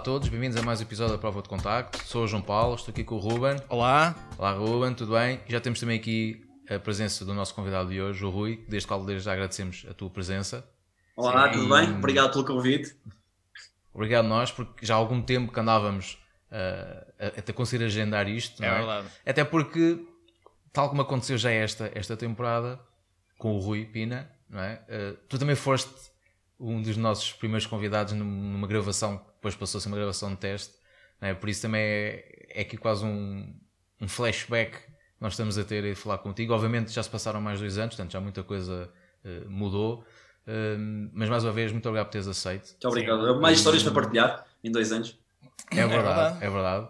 Olá a todos, bem-vindos a mais um episódio da Prova de Contacto. Sou o João Paulo, estou aqui com o Ruben. Olá. Olá Ruben, tudo bem? Já temos também aqui a presença do nosso convidado de hoje, o Rui, desde qual desde já agradecemos a tua presença. Olá, Sim. tudo bem? Obrigado pelo convite. Obrigado nós, porque já há algum tempo que andávamos uh, a, a conseguir agendar isto. É, é, verdade. Até porque, tal como aconteceu já esta, esta temporada, com o Rui Pina, não é? Uh, tu também foste um dos nossos primeiros convidados numa gravação, depois passou-se uma gravação de teste, é? por isso também é, é aqui quase um, um flashback que nós estamos a ter e falar contigo. Obviamente já se passaram mais dois anos, portanto já muita coisa uh, mudou, uh, mas mais uma vez, muito obrigado por teres aceito. Muito obrigado. Sim. Mais histórias para partilhar em dois anos. É verdade, é verdade. É verdade.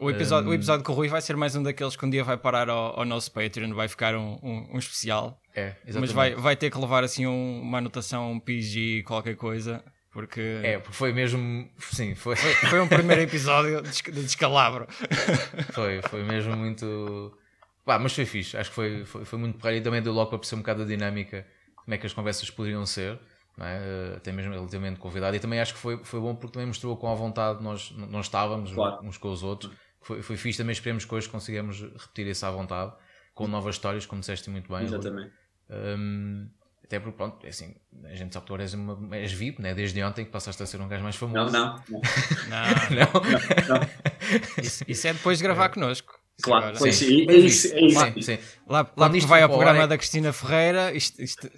O episódio, um... o episódio com o Rui vai ser mais um daqueles que um dia vai parar ao, ao nosso Patreon, vai ficar um, um, um especial. É, exatamente. Mas vai, vai ter que levar assim um, uma anotação PG, qualquer coisa. Porque... É, porque foi mesmo. Sim, foi. Foi, foi um primeiro episódio de descalabro. Foi, foi mesmo muito. Pá, mas foi fixe, acho que foi, foi, foi muito porreiro e também deu logo para perceber um bocado a dinâmica, como é que as conversas poderiam ser, é? até mesmo relativamente convidado. E também acho que foi, foi bom porque também mostrou com a vontade nós, nós estávamos claro. uns com os outros. Foi, foi fixe, também esperemos que hoje consigamos repetir isso à vontade, com novas histórias, como disseste muito bem. Exatamente. Um, até porque, pronto, é assim, a gente sabe que tu és, uma, és VIP, né? desde ontem que passaste a ser um gajo mais famoso. Não, não. Não, não. não, não. Isso, isso, é depois de gravar é. connosco. Claro, pois sim, é isso. É isso. Sim, sim. Lá, lá que vai ao programa é... da Cristina Ferreira, isto, isto...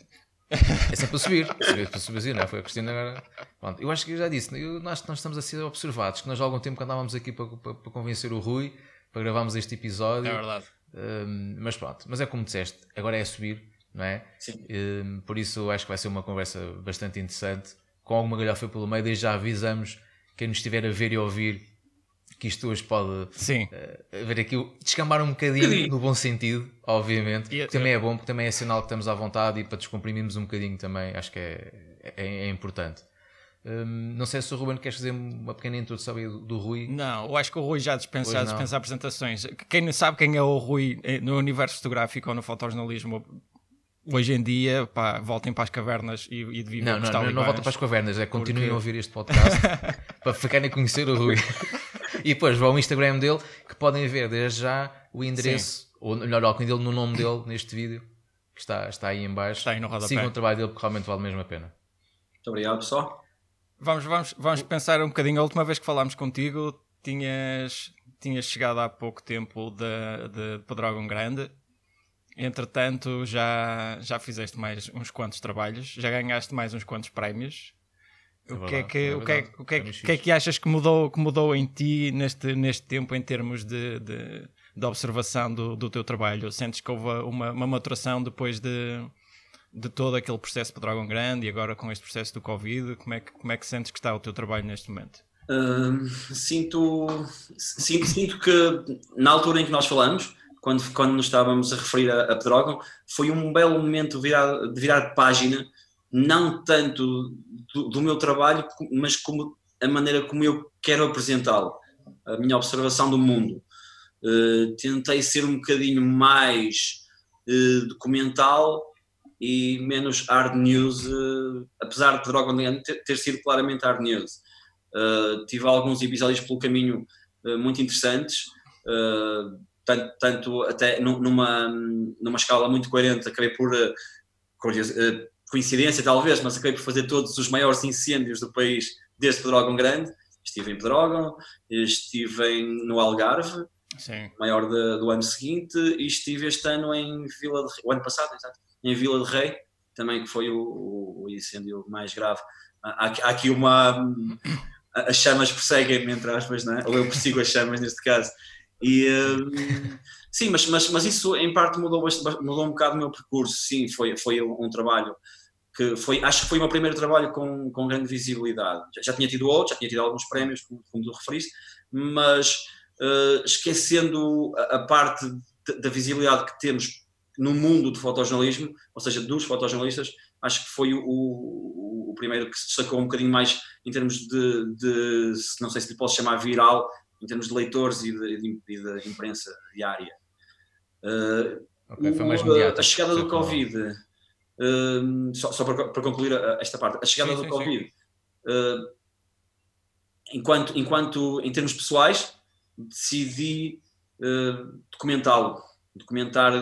É sempre para subir, subir para subir, não é? Foi a Cristina agora. Pronto, eu acho que eu já disse, eu, nós, nós estamos a ser observados, que nós há algum tempo que andávamos aqui para, para, para convencer o Rui, para gravarmos este episódio. É verdade. Um, mas pronto, mas é como disseste, agora é subir não é? Sim. Um, por isso acho que vai ser uma conversa bastante interessante. Com alguma galhofa pelo meio, desde já avisamos quem nos estiver a ver e ouvir que isto hoje pode Sim. Uh, ver aqui, descambar um bocadinho no bom sentido, obviamente. E, também é bom, porque também é sinal que estamos à vontade e para descomprimirmos um bocadinho também, acho que é, é, é importante. Um, não sei se o Ruben quer fazer uma pequena introdução do, do Rui. Não, eu acho que o Rui já dispensa, dispensa apresentações. Quem não sabe quem é o Rui eh, no universo fotográfico ou no fotojornalismo hoje em dia, pá, voltem para as cavernas e, e de Não, não, não, não voltem para as cavernas, é continuem porque... a ouvir este podcast para ficarem a conhecer o Rui. e depois vão ao Instagram dele que podem ver desde já o endereço, Sim. ou melhor, o dele no nome dele neste vídeo, que está, está aí em baixo. Está aí no rodapé. Sigam o trabalho dele porque realmente vale mesmo a pena. Muito obrigado, pessoal. Vamos, vamos, vamos pensar um bocadinho. A última vez que falámos contigo, tinhas, tinhas chegado há pouco tempo de, de Pedrógão Grande Entretanto, já, já fizeste mais uns quantos trabalhos, já ganhaste mais uns quantos prémios. O, que é que, é o, que é, o, que é, o que é que achas que mudou, que mudou em ti neste, neste tempo em termos de, de, de observação do, do teu trabalho? Sentes que houve uma, uma maturação depois de, de todo aquele processo de Dragon Grande e agora com este processo do Covid? Como é que, como é que sentes que está o teu trabalho neste momento? Uh, sinto, sinto, sinto que na altura em que nós falamos, quando, quando nos estávamos a referir a, a Pedrógão, foi um belo momento virar, de virar de página, não tanto do, do, meu trabalho, mas como a maneira como eu quero apresentá-lo, a minha observação do mundo. Uh, tentei ser um bocadinho mais uh, documental e menos hard news, uh, apesar de Pedrógão ter, ter, sido claramente hard news. tive alguns episódios pelo caminho muito interessantes tanto, tanto até numa, numa escala muito coerente, acabei por, eh, eh, coincidência talvez, mas acabei por fazer todos os maiores incêndios do país desde Pedrógão Grande. Estive em Pedrógão, estive em, no Algarve, Sim. maior de, do ano seguinte, e estive este ano em Vila de o ano passado, exato, em Vila de Rei, também que foi o, o incêndio mais grave. Há, há aqui uma. As chamas perseguem-me, entre aspas, não é? ou eu persigo as chamas neste caso. E, um, sim, mas, mas, mas isso em parte mudou, mudou um bocado o meu percurso. Sim, foi, foi um trabalho que foi, acho que foi o meu primeiro trabalho com, com grande visibilidade. Já, já tinha tido outros, já tinha tido alguns prémios, como, como tu referiste, mas uh, esquecendo a, a parte da visibilidade que temos no mundo do fotojornalismo, ou seja, dos fotojornalistas, acho que foi o, o, o, primeiro que se destacou um bocadinho mais em termos de, de, não sei se lhe posso chamar viral, em termos de leitores e de imprensa diária. Uh, okay, a chegada do Covid, uh, só, só para, para, concluir esta parte, a chegada sim, do sim, Covid uh, enquanto, enquanto em termos pessoais, decidi documentá-lo, documentar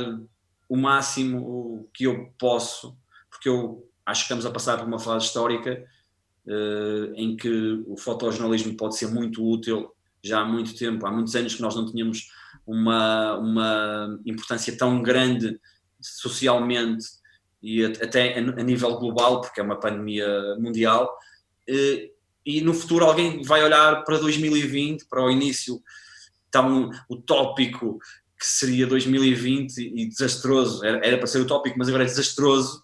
o máximo que eu posso, porque eu acho que estamos a passar por uma fase histórica em que o fotojornalismo pode ser muito útil já há muito tempo, há muitos anos que nós não tínhamos uma, uma importância tão grande socialmente e até a nível global, porque é uma pandemia mundial, e no futuro alguém vai olhar para 2020, para o início tão utópico que seria 2020 e desastroso, era, era para ser utópico, mas agora é desastroso,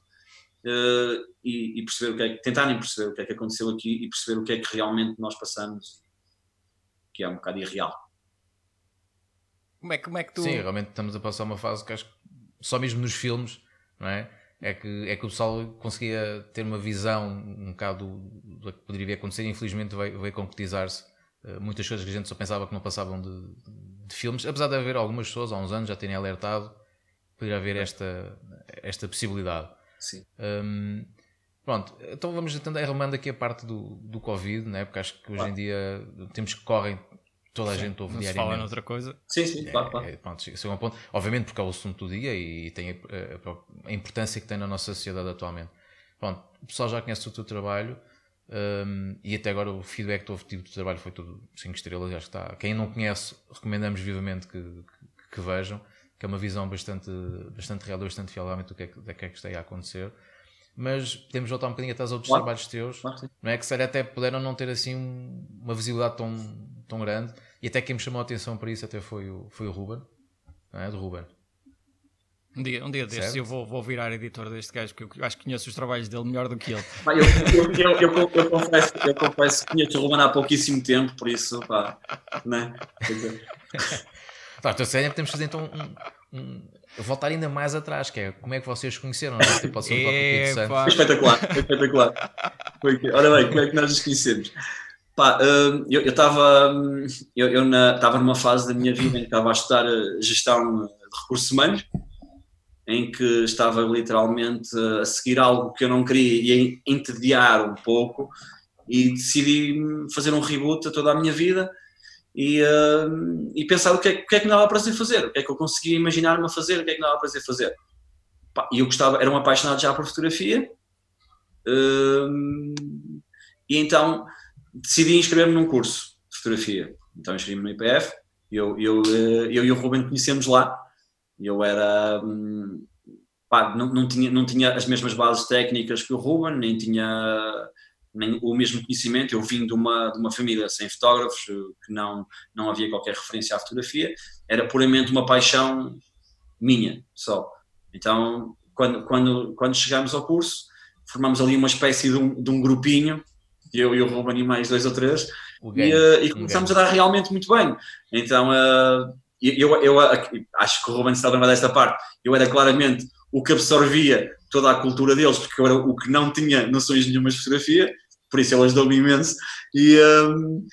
uh, e, e, perceber o que é, tentarem perceber o que é que aconteceu aqui e perceber o que é que realmente nós passamos, que é um bocado irreal. Como é, como é que tu... Sim, realmente estamos a passar uma fase que acho que só mesmo nos filmes, não é? é que, é que o pessoal conseguia ter uma visão um bocado do, que poderia acontecer e infelizmente veio, veio concretizar-se uh, muitas coisas que a gente só pensava que não passavam de, de, filmes, apesar de haver algumas pessoas há uns anos já terem alertado poderia haver esta, esta possibilidade. Sim. Um, pronto, então vamos tentar arrumando aqui a parte do, do Covid, né? porque acho que hoje claro. em dia temos que correm toda a sim, gente ouve não diariamente. Se fala noutra coisa. Sim, sim, é, claro, claro. É, pronto, um ponto. Obviamente porque é o assunto do dia e tem a, a, a, importância que tem na nossa sociedade atualmente. Pronto, o pessoal já conhece o teu trabalho um, e até agora o feedback que houve tido do trabalho foi tudo 5 estrelas. Acho que está. Quem não conhece, recomendamos vivamente que, que, que, vejam, que é uma visão bastante, bastante real, bastante fiel realmente do que é que, que, é que está a acontecer mas podemos voltar um bocadinho até aos outros claro. trabalhos teus, claro, não é? Que sério, até puderam não ter assim uma visibilidade tão, tão grande, e até quem me chamou a atenção para isso até foi o, foi o Ruben, não é? Do Ruben. Um dia, um dia destes eu vou, vou virar editor deste gajo, porque eu acho que conheço os trabalhos dele melhor do que ele. Eu, eu, eu, eu, eu, confesso, eu confesso que conheço o Ruben há pouquíssimo tempo, por isso, pá, né? Tá, então, sério, podemos fazer então um, um, voltar ainda mais atrás, que é como é que vocês conheceram, não é? Pode ser um Foi espetacular, foi espetacular. Foi, ora bem, como é que nós nos conhecemos? Pá, hum, eu estava eu, eu estava numa fase da minha vida em que estava a estudar gestão de recursos humanos, em que estava literalmente a seguir algo que eu não queria e a entediar um pouco e decidi fazer um reboot a toda a minha vida e, uh, e pensar o que, é, o que é que me dava prazer fazer, o que é que eu conseguia imaginar-me a fazer, o que é que me dava prazer fazer. E eu gostava, era um apaixonado já por fotografia, uh, e então decidi inscrever-me num curso de fotografia. Então inscrevi-me no IPF, eu, eu, eh, eu e o Ruben conhecemos lá, eu era. Hum, pá, não, não, tinha, não tinha as mesmas bases técnicas que o Ruben, nem tinha nem o mesmo conhecimento. Eu vim de uma, de uma família sem fotógrafos, que não, não havia qualquer referência à fotografia, era puramente uma paixão minha só. Então, quando, quando, quando chegámos ao curso, formamos ali uma espécie de um, de um grupinho, eu e o Ruben e mais dois ou três, e, uh, e, começamos a dar realmente muito bem. Então, uh, eu, eu, eu, acho que o Ruben se está a lembrar desta parte, eu era claramente o que absorvia toda a cultura deles, porque eu era o que não tinha noções nenhumas de fotografia, por isso ele ajudou-me imenso. E um,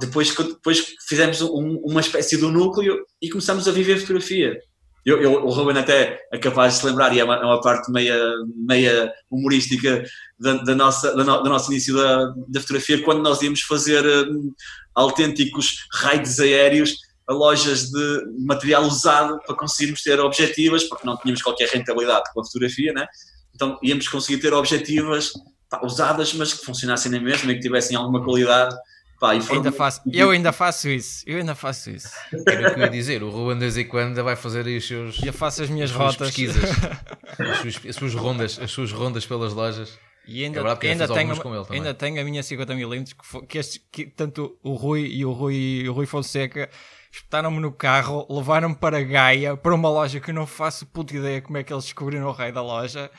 depois, depois fizemos um, uma espécie de um núcleo e começamos a viver fotografia. Eu, eu, o Ruben até é capaz de se lembrar, e é uma, é uma parte meia, meia humorística da, da nossa, da no, do nosso início da, da fotografia, quando nós íamos fazer um, autênticos raids aéreos a lojas de material usado para conseguirmos ter objetivas, porque não tínhamos qualquer rentabilidade com a fotografia, né? então íamos conseguir ter objetivas pá, usadas, mas que funcionassem na mesma e que tivessem alguma qualidade. Pá, foram... ainda faço, eu ainda faço isso, eu ainda faço isso. Era o que eu ia dizer, o Ruben de vez em quando vai fazer os seus. Eu faço as minhas as rotas. pesquisas, as suas, as suas rondas, as suas rondas pelas lojas. E ainda, é ainda, tenho, ainda tenho a minha 50mm que, que, este, que tanto o Rui e o Rui, o Rui Fonseca espetaram-me no carro, levaram-me para Gaia, para uma loja que eu não faço puta ideia como é que eles descobriram o rei da loja.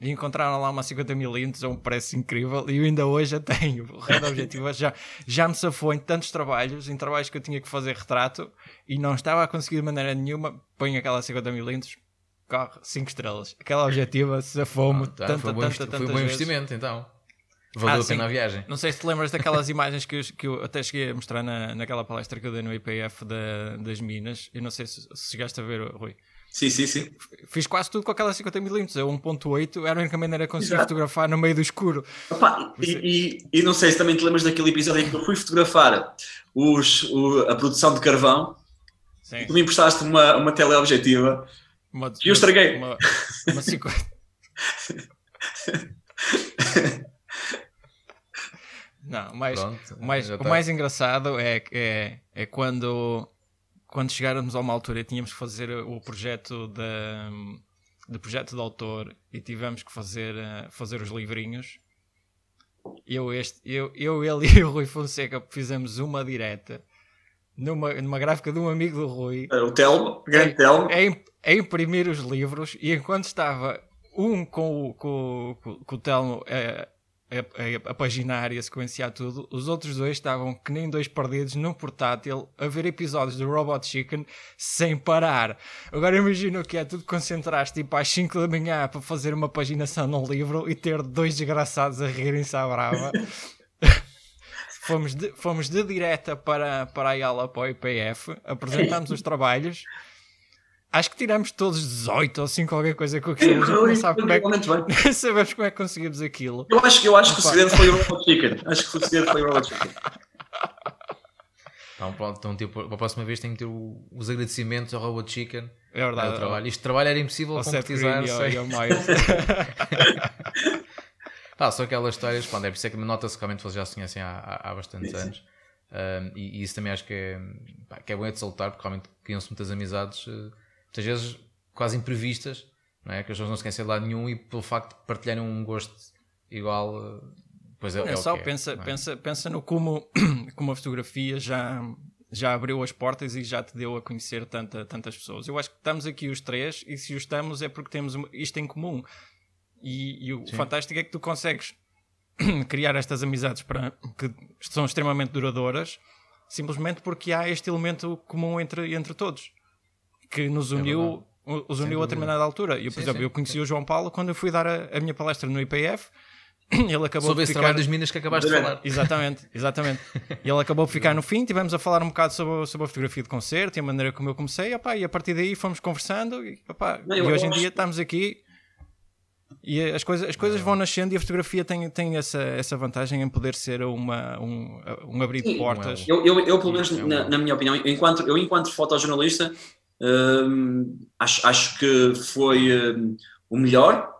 E encontraram lá uma 50mm a um preço incrível e eu ainda hoje a tenho. O rei da objetiva já, já me safou em tantos trabalhos, em trabalhos que eu tinha que fazer retrato e não estava a conseguir de maneira nenhuma. Põe aquela 50mm, corre 5 estrelas. Aquela objetiva safou-me ah, tá, tanta, foi tanta, tanta, Foi um bom investimento então. Valeu ah, a pena a viagem. Não sei se te lembras daquelas imagens que eu, que eu até cheguei a mostrar na, naquela palestra que eu dei no IPF da, das Minas. Eu não sei se, se chegaste a ver, Rui. Sim, sim, sim. Fiz quase tudo com aquela 50mm. Eu 1.8 era a única maneira de conseguir Exato. fotografar no meio do escuro. Opa, e, e, e, não sei se também te lembras daquele episódio em que eu fui fotografar os, o, a produção de carvão. Sim. Tu me emprestaste uma, uma teleobjetiva uma, e eu estraguei. Uma, uma 50. Não, mas Pronto, o mais, tá. o mais engraçado é, é, é quando, quando chegáramos a uma altura e tínhamos que fazer o projeto da, de projeto de autor e tivemos que fazer, eh, fazer os livrinhos. Eu, este, eu, eu, ele e o Rui Fonseca fizemos uma direta numa, numa gráfica de um amigo do Rui. O Telmo, grande Telmo. A, imprimir os livros e enquanto estava um com o, com, com, com o Telmo eh, a, a, a paginar e a sequenciar tudo, os outros dois estavam que nem dois perdidos num portátil a ver episódios do Robot Chicken sem parar. Agora imagina o que é, tudo concentraste tipo às 5 da manhã para fazer uma paginação num livro e ter dois desgraçados a rirem-se à brava. fomos, de, fomos de direta para, para a aula para o IPF, apresentámos os trabalhos Acho que tiramos todos 18 ou 5 qualquer coisa com aquilo. A não sabe como é que... sabemos como é que conseguimos aquilo. Eu acho, eu acho que o segredo foi o Robot Chicken. Acho que o segredo foi o Robot Chicken. Então, pronto, então, tipo, para a próxima vez tenho que ter o, os agradecimentos ao Robot Chicken. É verdade. É trabalho. Isto trabalho era impossível ao concretizar. Sei. Ao, Pá, só aquelas histórias, pronto, é por isso é que nota-se que realmente vocês já se conhecem há, há, bastantes sim, anos. Um, e, e, isso também acho que é, pá, que é bom de soltar, porque realmente criam-se muitas amizades. Uh, muitas vezes quase imprevistas, não é? que as pessoas não se conhecem de lado nenhum e pelo facto de partilharem um gosto igual, eh, pois é, é, é só é, pensa, é? pensa, pensa no como, como a fotografia já, já abriu as portas e já te deu a conhecer tanta, tantas pessoas. Eu acho que estamos aqui os três e se o estamos é porque temos isto em comum. E, e o Sim. fantástico é que tu consegues criar estas amizades para, que são extremamente duradouras simplesmente porque há este elemento comum entre, entre todos que nos é uniu, é os uniu a determinada altura. Eu, por sim, exemplo, sim, eu conheci sim. o João Paulo quando eu fui dar a, a minha palestra no IPF. Ele acabou sobre esse ficar... trabalho das minas que acabaste de falar. Exatamente, exatamente. E ele acabou por ficar no fim, tivemos a falar um bocado sobre, sobre a fotografia de concerto e a maneira como eu comecei, opa, e a partir daí fomos conversando e, opa, Não, e hoje em dia estamos aqui e as coisas, as coisas vão nascendo e a fotografia tem, tem essa, essa vantagem em poder ser uma, um, um abrir de portas. Eu, eu, eu, pelo menos, na, na, minha opinião, eu enquanto, eu enquanto fotojornalista, acho, acho que foi o melhor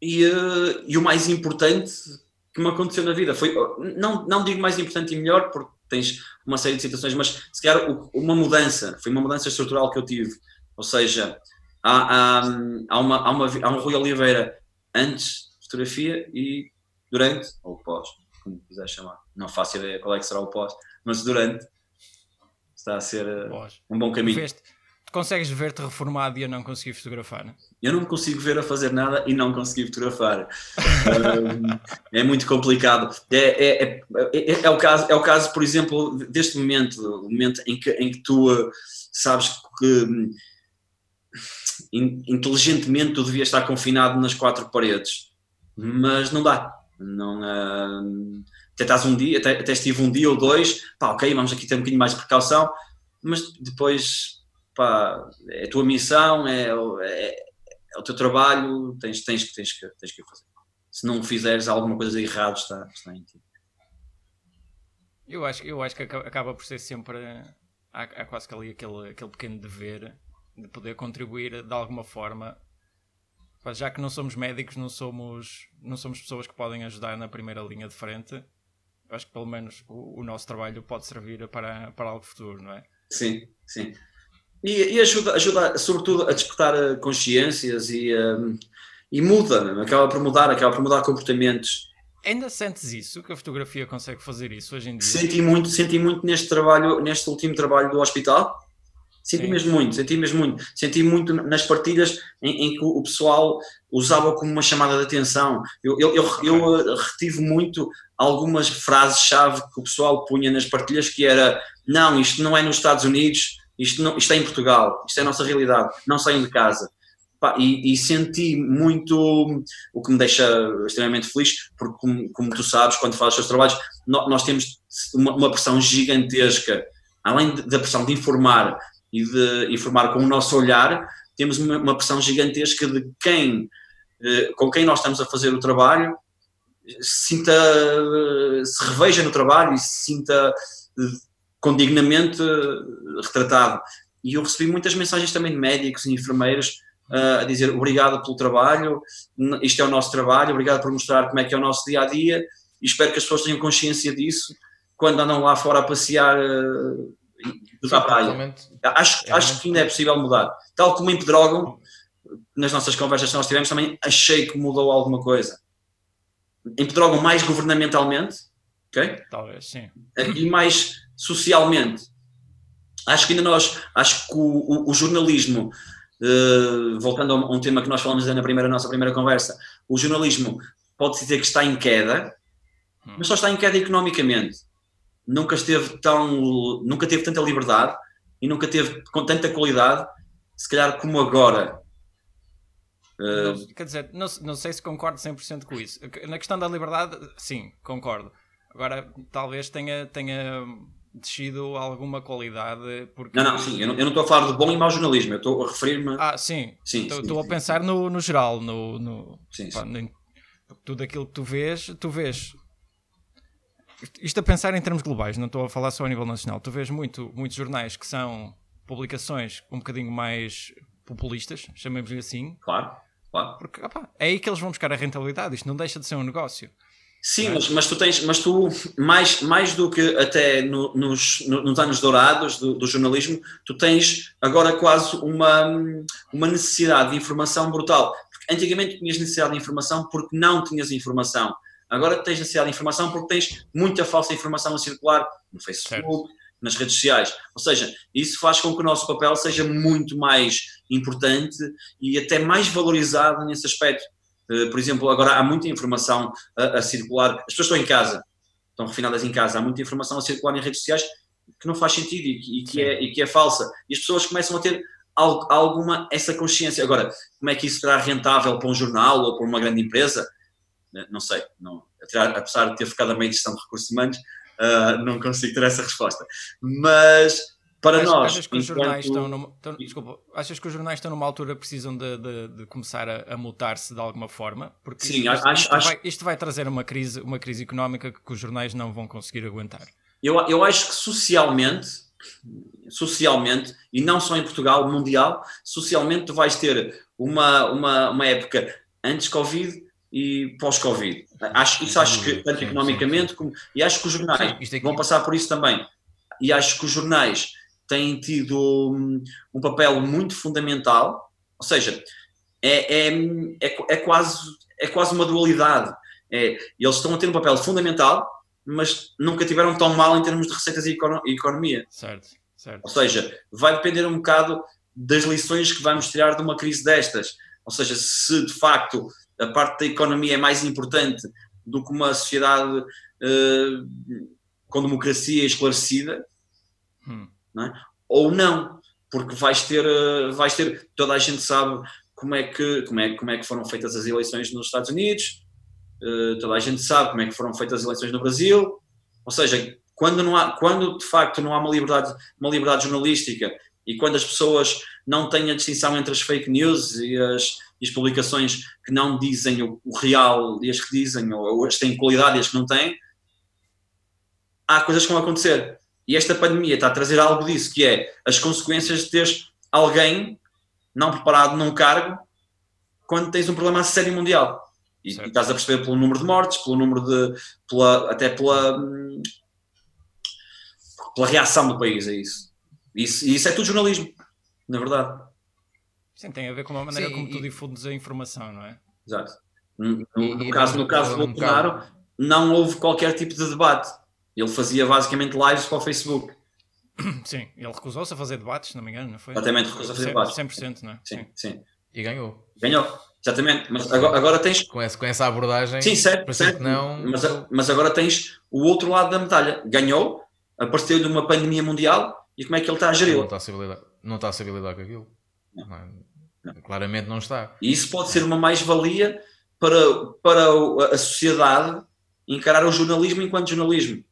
e, uh, e o mais importante que me aconteceu na vida. Foi, não, não digo mais importante e melhor, porque tens uma série de situações, mas se calhar uma mudança, foi uma mudança estrutural que eu tive. Ou seja, há, há, há, uma, há, uma, há um Rui Oliveira antes de fotografia e durante, ou pós, como quiser chamar. Não faço ideia qual é que será o pós, mas durante está a ser uh, um bom caminho. Veste, consegues ver-te reformado e eu não conseguir fotografar? Eu não me consigo ver a fazer nada e não conseguir fotografar. um, é muito complicado. É, é, é, é, é, o caso, é o caso, por exemplo, deste momento, o momento em que, em que tu uh, sabes que um, inteligentemente tu devias estar confinado nas quatro paredes, mas não dá. Não, uh, até estás um dia, até, até estive um dia ou dois, pá, ok, vamos aqui ter um bocadinho mais de precaução, mas depois, pá, é a tua missão, é, é, é o teu trabalho, tens, tens, tens, que, tens que fazer. Se não fizeres alguma coisa errada, está, está em ti. Eu acho, eu acho que acaba por ser sempre. Há, há quase que ali aquele, aquele pequeno dever de poder contribuir de alguma forma já que não somos médicos, não somos, não somos pessoas que podem ajudar na primeira linha de frente, acho que pelo menos o, o, nosso trabalho pode servir para, para algo futuro, não é? Sim, sim. E, e ajuda, ajuda, sobretudo, a despertar eh, consciências e, um, eh, e muda, é? acaba por mudar, acaba por mudar comportamentos. Ainda sentes isso, que a fotografia consegue fazer isso hoje em dia? Senti muito, senti muito neste trabalho, neste último trabalho do hospital, Senti Sim. mesmo muito, senti mesmo muito. Senti muito nas partilhas em, em, que o pessoal usava como uma chamada de atenção. Eu, eu, eu, eu eh, retive muito algumas frases-chave que o pessoal punha nas partilhas que era não, isto não é nos Estados Unidos, isto, não, isto é em Portugal, isto é a nossa realidade, não saiam de casa. E, e, senti muito, o que me deixa extremamente feliz, porque como, como tu sabes, quando fazes os teus trabalhos, nós, nós temos uma, uma pressão gigantesca, além da pressão de informar, e de informar com o nosso olhar, temos uma, uma pressão gigantesca de quem, eh, com quem nós estamos a fazer o trabalho, sinta, se reveja no trabalho e se sinta com dignamente retratado. E eu recebi muitas mensagens também de médicos e enfermeiros a dizer obrigado pelo trabalho, isto é o nosso trabalho, obrigado por mostrar como é que é o nosso dia a dia e espero que as pessoas tenham consciência disso quando andam lá fora a passear à praia. Acho, acho que ainda é possível mudar. Tal como em Pedrógão, nas nossas conversas que nós tivemos, também achei que mudou alguma coisa. Em Pedrógão, mais governamentalmente, ok? Talvez, sim. E mais socialmente. Acho que ainda nós, acho que o, o, o jornalismo, uh, voltando a um tema que nós falamos na primeira nossa primeira conversa, o jornalismo pode-se dizer que está em queda, hum. mas só está em queda economicamente. Nunca esteve tão, nunca teve tanta liberdade e nunca teve com tanta qualidade, se calhar como agora. Uh, Quer dizer, não, não sei se concordo 100% com isso. Na questão da liberdade, sim, concordo. Agora, talvez tenha, tenha descido alguma qualidade. Porque... Não, não, sim, eu não, eu não estou a falar de bom e mau jornalismo, eu estou a referir-me. Ah, sim, sim estou, a pensar no, no geral, no, no, sim, pá, sim. tudo aquilo que tu vês, tu vês. Isto a pensar em termos globais, não estou a falar só a nível nacional. Tu vês muito, muitos jornais que são publicações um bocadinho mais populistas, chamemos-lhe assim. Claro, claro. Porque opa, é aí que eles vão buscar a rentabilidade. Isto não deixa de ser um negócio. Sim, mas, mas, tu tens, mas tu, mais, mais do que até no, nos, nos anos dourados do, do, jornalismo, tu tens agora quase uma, uma necessidade de informação brutal. Porque antigamente tinhas necessidade de informação porque não tinhas informação. Agora tens necessidade de informação porque tens muita falsa informação a circular no Facebook, certo. nas redes sociais. Ou seja, isso faz com que o nosso papel seja muito mais importante e até mais valorizado nesse aspecto eh, por exemplo, agora há muita informação a, a, circular, as pessoas estão em casa, estão refinadas em casa, há muita informação a circular em redes sociais que não faz sentido e, e que, é, e que é falsa. E as pessoas começam a ter alguma essa consciência. Agora, como é que isso será rentável para um jornal ou para uma grande empresa? Eh, não sei, não, apesar de ter ficado a meio de gestão de recursos humanos, uh, não consigo ter essa resposta. Mas para achas, nós. Achas que, os jornais estão numa, estão, desculpa, achas que os jornais estão numa altura precisam de, de, de começar a, a mutar-se de alguma forma? Porque Sim, isto, acho, isto, acho... Vai, isto vai trazer uma crise, uma crise económica que os jornais não vão conseguir aguentar. Eu, eu acho que socialmente, socialmente, e não só em Portugal, mundial, socialmente tu vais ter uma, uma, uma época antes Covid e pós-Covid. Acho, isso acho que, tanto economicamente como. E acho que os jornais sim, vão passar por isso também. E acho que os jornais têm tido um, um papel muito fundamental, ou seja, é, é, é, é, quase, é quase uma dualidade. É, eles estão a ter um papel fundamental, mas nunca tiveram tão mal em termos de receitas e economia. Certo, certo. Ou seja, vai depender um bocado das lições que vamos tirar de uma crise destas. Ou seja, se de facto a parte da economia é mais importante do que uma sociedade uh, com democracia esclarecida, hum não é? ou não, porque vais ter, eh, vais ter, toda a gente sabe como é que, como é, como é que foram feitas as eleições nos Estados Unidos, uh, toda a gente sabe como é que foram feitas as eleições no Brasil, ou seja, quando, não há, quando de facto não há uma liberdade, uma liberdade jornalística e quando as pessoas não têm a distinção entre as fake news e as, e as publicações que não dizem o, o, real e as que dizem, ou, ou as que têm qualidade e as que não têm, há coisas que vão acontecer. E esta pandemia está a trazer algo disso, que é as consequências de teres alguém não preparado num cargo quando tens um problema sério mundial. E, e, estás a perceber pelo número de mortes, pelo número de. Pela, até pela. pela reação do país a isso. Isso, isso é tudo jornalismo, na verdade. Sim, tem a ver com a maneira Sim, como e... tu difundes a informação, não é? Exato. No, no, no caso, no caso do Bolsonaro, não houve qualquer tipo de debate ele fazia basicamente lives para o Facebook. Sim, ele recusou-se a fazer debates, se não me engano, não foi? Exatamente, recusou-se a fazer debates. 100%, não é? Sim, sim. E ganhou. Ganhou, exatamente. Mas agora, agora tens. Com essa, com essa abordagem. Sim, certo. certo. Não... Mas, mas agora tens o outro lado da medalha. Ganhou, apareceu-lhe uma pandemia mundial e como é que ele está a gerir? Não está a saber lidar, não está a saber lidar com aquilo. Não. Não. Claramente não está. E isso pode ser uma mais-valia para, para a sociedade encarar o jornalismo enquanto jornalismo.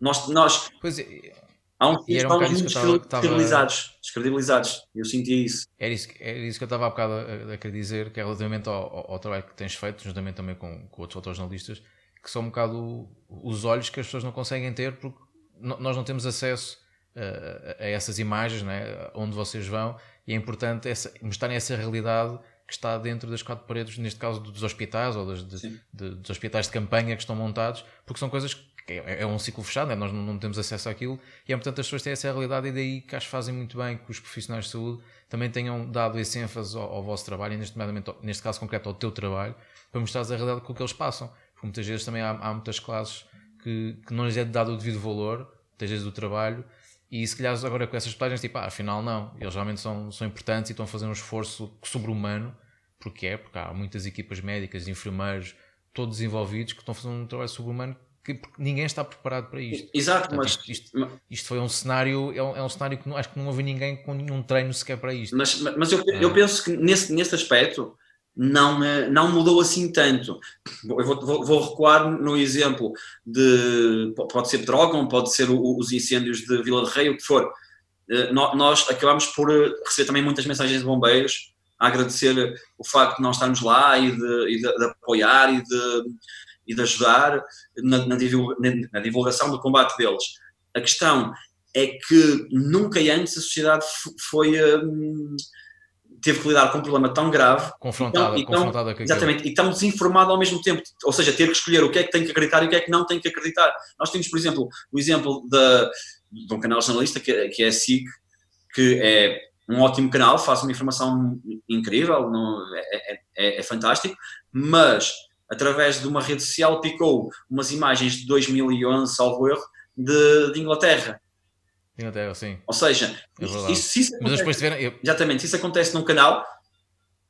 Nós, nós... Pois é, Há uns dias um muito descredibilizados, descredibilizados. Eu sentia isso. Era isso, era isso que eu estava há bocado a, a querer dizer, que é relativamente ao, ao, ao, trabalho que tens feito, juntamente também com, com outros fotojornalistas, que são um bocado os olhos que as pessoas não conseguem ter porque nós não temos acesso a, a essas imagens, né, onde vocês vão, e é importante essa, mostrarem essa realidade que está dentro das quatro paredes, neste caso dos hospitais ou das, de, de, dos hospitais de campanha que estão montados, porque são coisas que é, é um ciclo fechado, né? nós não, não, temos acesso àquilo, e é importante as pessoas terem essa realidade, e daí que acho que fazem muito bem que os profissionais de saúde também tenham dado esse ênfase ao, ao vosso trabalho, e neste, neste caso concreto ao teu trabalho, para mostrar a realidade com o que eles passam. Porque muitas vezes também há, há muitas classes que, que não lhes é dado o devido valor, muitas vezes do trabalho, e se calhar agora com essas páginas, tipo, ah, afinal não, eles realmente são, são importantes e estão a fazer um esforço sobre-humano, porque é, porque há muitas equipas médicas, enfermeiros, todos envolvidos que estão a fazer um trabalho sobre-humano que ninguém está preparado para isto. Exato, Portanto, mas isto, isto, isto, foi um cenário, é um, é um cenário que não, acho que não houve ninguém com nenhum treino sequer para isto. Mas, mas eu, eu penso que nesse, nesse aspecto não, não mudou assim tanto. Eu vou, vou, vou recuar no exemplo de pode ser Drogon, pode ser o, os incêndios de Vila de Rei, o que for. Eh, nós acabamos por eh, receber também muitas mensagens de bombeiros a agradecer o facto de nós estarmos lá e de, e de, de apoiar e de, e de ajudar na, na, na, divulgação do combate deles. A questão é que nunca antes a sociedade foi. Hum, teve que lidar com um problema tão grave. Confrontada, então, confrontada com Exatamente, e estamos desinformados ao mesmo tempo. Ou seja, ter que escolher o que é que tem que acreditar e o que é que não tem que acreditar. Nós temos, por exemplo, o exemplo da, de um canal jornalista que, é, que é a SIC, que é um ótimo canal, faz uma informação incrível, não, é, é, é, é fantástico, mas através de uma rede social, picou umas imagens de 2011, salvo erro, de, de Inglaterra. Inglaterra, sim. Ou seja, é isso, isso, isso Mas depois tiveram... Exatamente, se isso acontece num canal,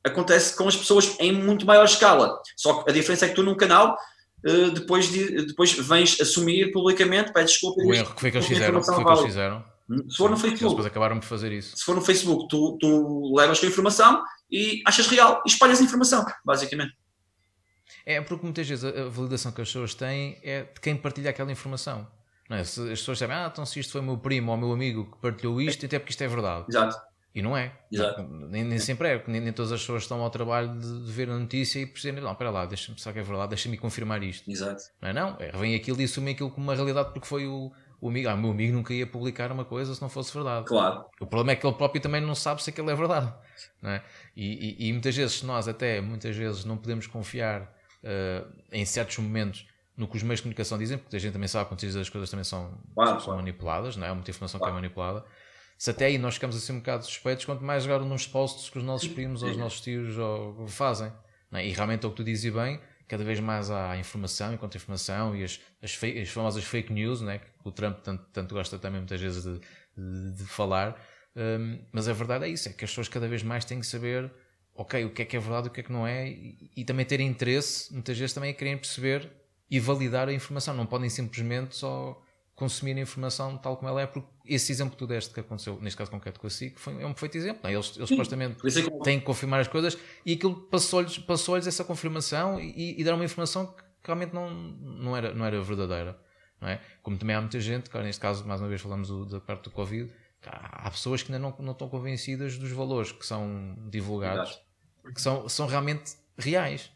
acontece com as pessoas em muito maior escala. Só que a diferença é que tu num canal eh, depois, de, depois vens assumir publicamente, pedes desculpa. O erro que foi que eles fizeram? Que foi que eles fizeram? Se for no Facebook. Depois acabaram por fazer isso. Se for no Facebook, tu, tu levas a informação e achas real e espalhas a informação, basicamente. É porque muitas vezes a validação que as pessoas têm é de quem partilha aquela informação. Não é? As pessoas sabem, ah, então se isto foi meu primo ou meu amigo que partilhou isto, até porque isto é verdade. Exato. E não é. Exato. Nem, nem sempre é, porque nem, nem, todas as pessoas estão ao trabalho de, de ver a notícia e perceberem, não, espera lá, deixa-me pensar que é verdade, deixa-me confirmar isto. Exato. Não é? Não, é, vem aquilo e assume aquilo como uma realidade porque foi o, o amigo. Ah, o meu amigo nunca ia publicar uma coisa se não fosse verdade. Claro. O problema é que ele próprio também não sabe se aquilo é verdade. Não é? E, e, e muitas vezes, nós até, muitas vezes, não podemos confiar uh, em certos momentos no que os meios de comunicação dizem, porque a gente também sabe que muitas as coisas também são, claro, são claro. manipuladas, não é? muita informação claro. que é manipulada. Se até aí nós ficamos assim um bocado suspeitos, quanto mais agora nos posts que os nossos primos ou os nossos tios ou, fazem. É? E realmente é o que tu dizes bem, cada vez mais há informação e contra-informação e as, as, as, famosas fake news, né? que o Trump tanto, tanto gosta também muitas vezes de, de, de falar. Um, mas a verdade é isso, é que as pessoas cada vez mais têm que saber ok, o que é que é verdade, o que é que não é, e, e também terem interesse, muitas vezes também a querem perceber e validar a informação. Não podem simplesmente só consumir a informação tal como ela é, porque esse exemplo que tu deste que aconteceu, neste caso concreto com a SIC, foi, é um perfeito exemplo. Não? É? Eles, eles supostamente é têm que confirmar as coisas e aquilo passou-lhes passou essa confirmação e, e deram uma informação que realmente não, não, era, não era verdadeira. Não é? Como também há muita gente, claro, neste caso, mais uma vez falamos do, da parte do Covid, há pessoas que ainda não, não estão convencidas dos valores que são divulgados que são, são realmente reais.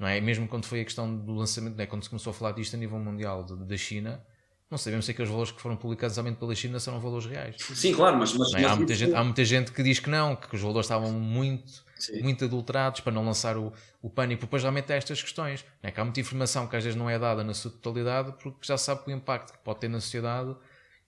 Não é? Mesmo quando foi a questão do lançamento, é? quando se começou a falar disto a nível mundial da China, não sabemos se aqueles valores que foram publicados somente pela China são valores reais. Sim, claro, mas. mas, é? mas há, muita gente, há muita gente que diz que não, que os valores estavam muito, muito adulterados para não lançar o, o pânico. Depois realmente há estas questões. Não é? Que há muita informação que às vezes não é dada na sua totalidade porque já sabe que o impacto que pode ter na sociedade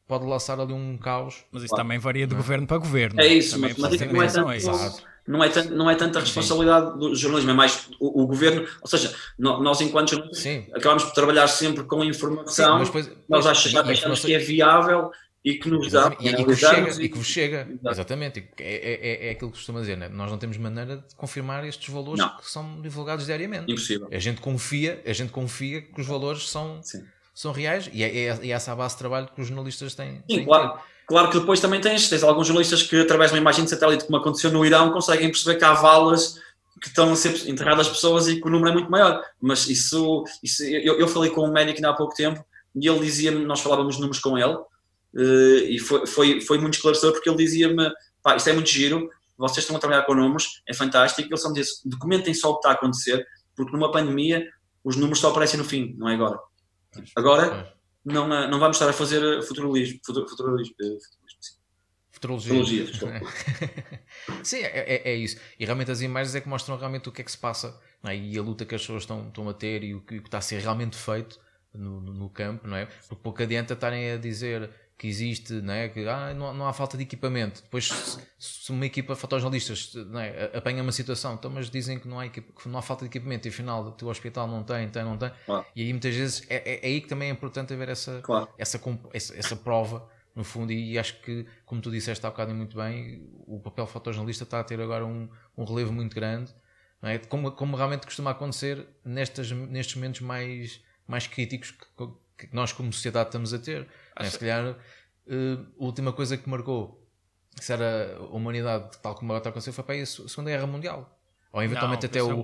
pode lançar ali um caos. Mas isso claro. também varia de não. governo para governo. É isso, também mas, mas não é tanto. É não é, tanto, não é tanta responsabilidade do jornalismo, é mais o, o governo, ou seja, nós enquanto jornalistas acabamos por trabalhar sempre com informação, Sim, depois, nós achamos, achamos que é viável e que nos dá e, e, que vos chega, e, que vos chega. exatamente, é, é, é, é aquilo que costuma dizer, né? nós não temos maneira de confirmar estes valores não. que são divulgados diariamente. Impossível. A gente confia, a gente confia que os valores são, são reais e é, é, é essa a base de trabalho que os jornalistas têm. Sim, têm claro. Claro que depois também tens, tens alguns jornalistas que, através de uma imagem de satélite, como aconteceu no Irão, conseguem perceber que há valas que estão a ser enterradas pessoas e que o número é muito maior. Mas isso, isso eu, eu falei com um médico ainda há pouco tempo e ele dizia-me, nós falávamos números com ele, uh, e foi, foi, foi muito esclarecedor porque ele dizia-me, pá, isto é muito giro, vocês estão a trabalhar com números, é fantástico, ele só me disse, documentem só o que está a acontecer, porque numa pandemia os números só aparecem no fim, não é agora. Agora não, não vamos estar a fazer futuralismo, futuralismo, Futurologia. Futurologia Sim, é, é, é, isso. E realmente as imagens é que mostram realmente o que é que se passa é? e a luta que as pessoas estão, estão a ter e o que, o que está a ser realmente feito no, no, campo, não é? Porque pouco adianta estarem a dizer que existe, não é? que ah, não, não há falta de equipamento. Depois, se, se uma equipa de fotojornalistas não é? apanha uma situação, então, mas dizem que não, há, que não há falta de equipamento e afinal o teu hospital não tem, tem, não tem. E aí muitas vezes é, é, é, aí que também é importante haver essa, claro. essa, essa, essa prova no fundo, e acho que, como tu disseste há bocado muito bem, o papel fotojornalista está a ter agora um, um relevo muito grande, é? como, como realmente costuma acontecer nestes, nestes momentos mais, mais críticos que, que nós, como sociedade, estamos a ter. É? Se calhar, uh, a última coisa que marcou se era a humanidade, tal como agora está a acontecer, foi para a Segunda Guerra Mundial. Ou eventualmente não, até o,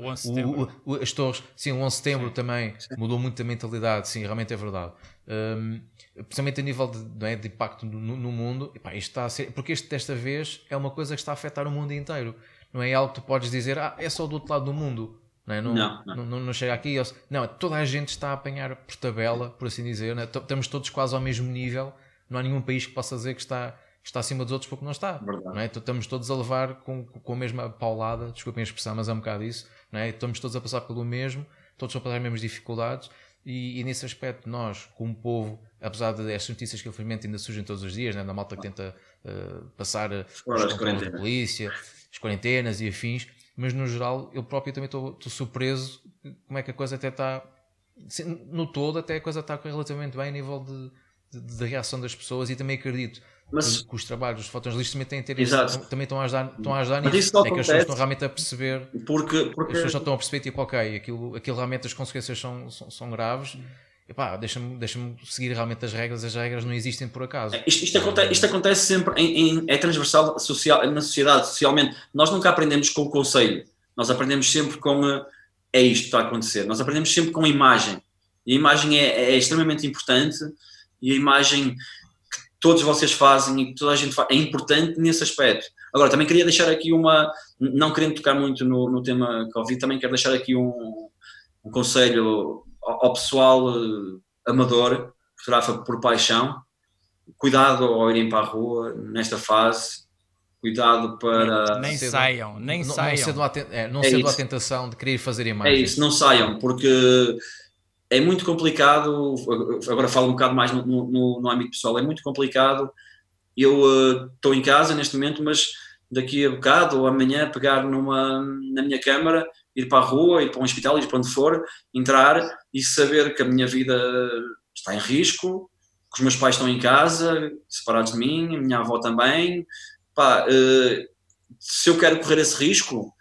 o, o, as torres, sim, o 11 de setembro sim. também sim. mudou muito a mentalidade, sim, realmente é verdade. Um, principalmente a nível de, é, de impacto no, no mundo, epá, isto está a ser, porque isto desta vez é uma coisa que está a afetar o mundo inteiro. Não é algo que tu podes dizer, ah, é só do outro lado do mundo. Não, é? não, não, não. não, não chega aqui. Não, toda a gente está a apanhar por tabela, por assim dizer. É? Estamos todos quase ao mesmo nível. Não há nenhum país que possa dizer que está está acima dos outros porque não está. Não é? Estamos todos a levar com, com a mesma paulada, desculpem a expressão, mas é um bocado isso. Não é? Estamos todos a passar pelo mesmo, todos a passar as mesmas dificuldades. E, e, nesse aspecto, nós, como povo, apesar destas notícias que infelizmente ainda surgem todos os dias, né, na malta que tenta uh, passar as controles da polícia, as quarentenas e afins, mas no geral, eu próprio também estou surpreso como é que a coisa até está, no todo, até a coisa está relativamente bem a nível de, de, de reação das pessoas e também acredito mas, que os trabalhos dos fotojornalistas também têm ter isso, também estão a ajudar, estão a ajudar nisso. Isso é que as pessoas estão realmente a perceber porque, porque... as pessoas já estão a perceber tipo, ok, aquilo, aquilo realmente as consequências são, são, são graves. Epá, deixa-me deixa seguir realmente as regras, as regras não existem por acaso. É, isto, isto, acontece, isto acontece sempre, em, em, é transversal social, na sociedade, socialmente. Nós nunca aprendemos com o conselho, nós aprendemos sempre com uh, é isto que está a acontecer, nós aprendemos sempre com a imagem. E a imagem é, é extremamente importante e a imagem todos vocês fazem e toda a gente faz, é importante nesse aspecto. Agora, também queria deixar aqui uma, não querendo tocar muito no, no tema Covid, também quero deixar aqui um, um conselho ao, pessoal uh, amador, fotografa por paixão, cuidado ao irem para a rua nesta fase, cuidado para... Nem, nem saiam, nem não, saiam. Não cedo, é, não é cedo a tentação de querer fazer imagens. É isso, não saiam, porque é muito complicado, agora falo um bocado mais no, no, no âmbito pessoal, é muito complicado. Eu uh, estou em casa neste momento, mas daqui a bocado ou amanhã pegar numa, na minha câmara, ir para a rua, ir para um hospital, ir para onde for, entrar e saber que a minha vida está em risco, que os meus pais estão em casa, separados de mim, a minha avó também. Pá, uh, se eu quero correr esse risco,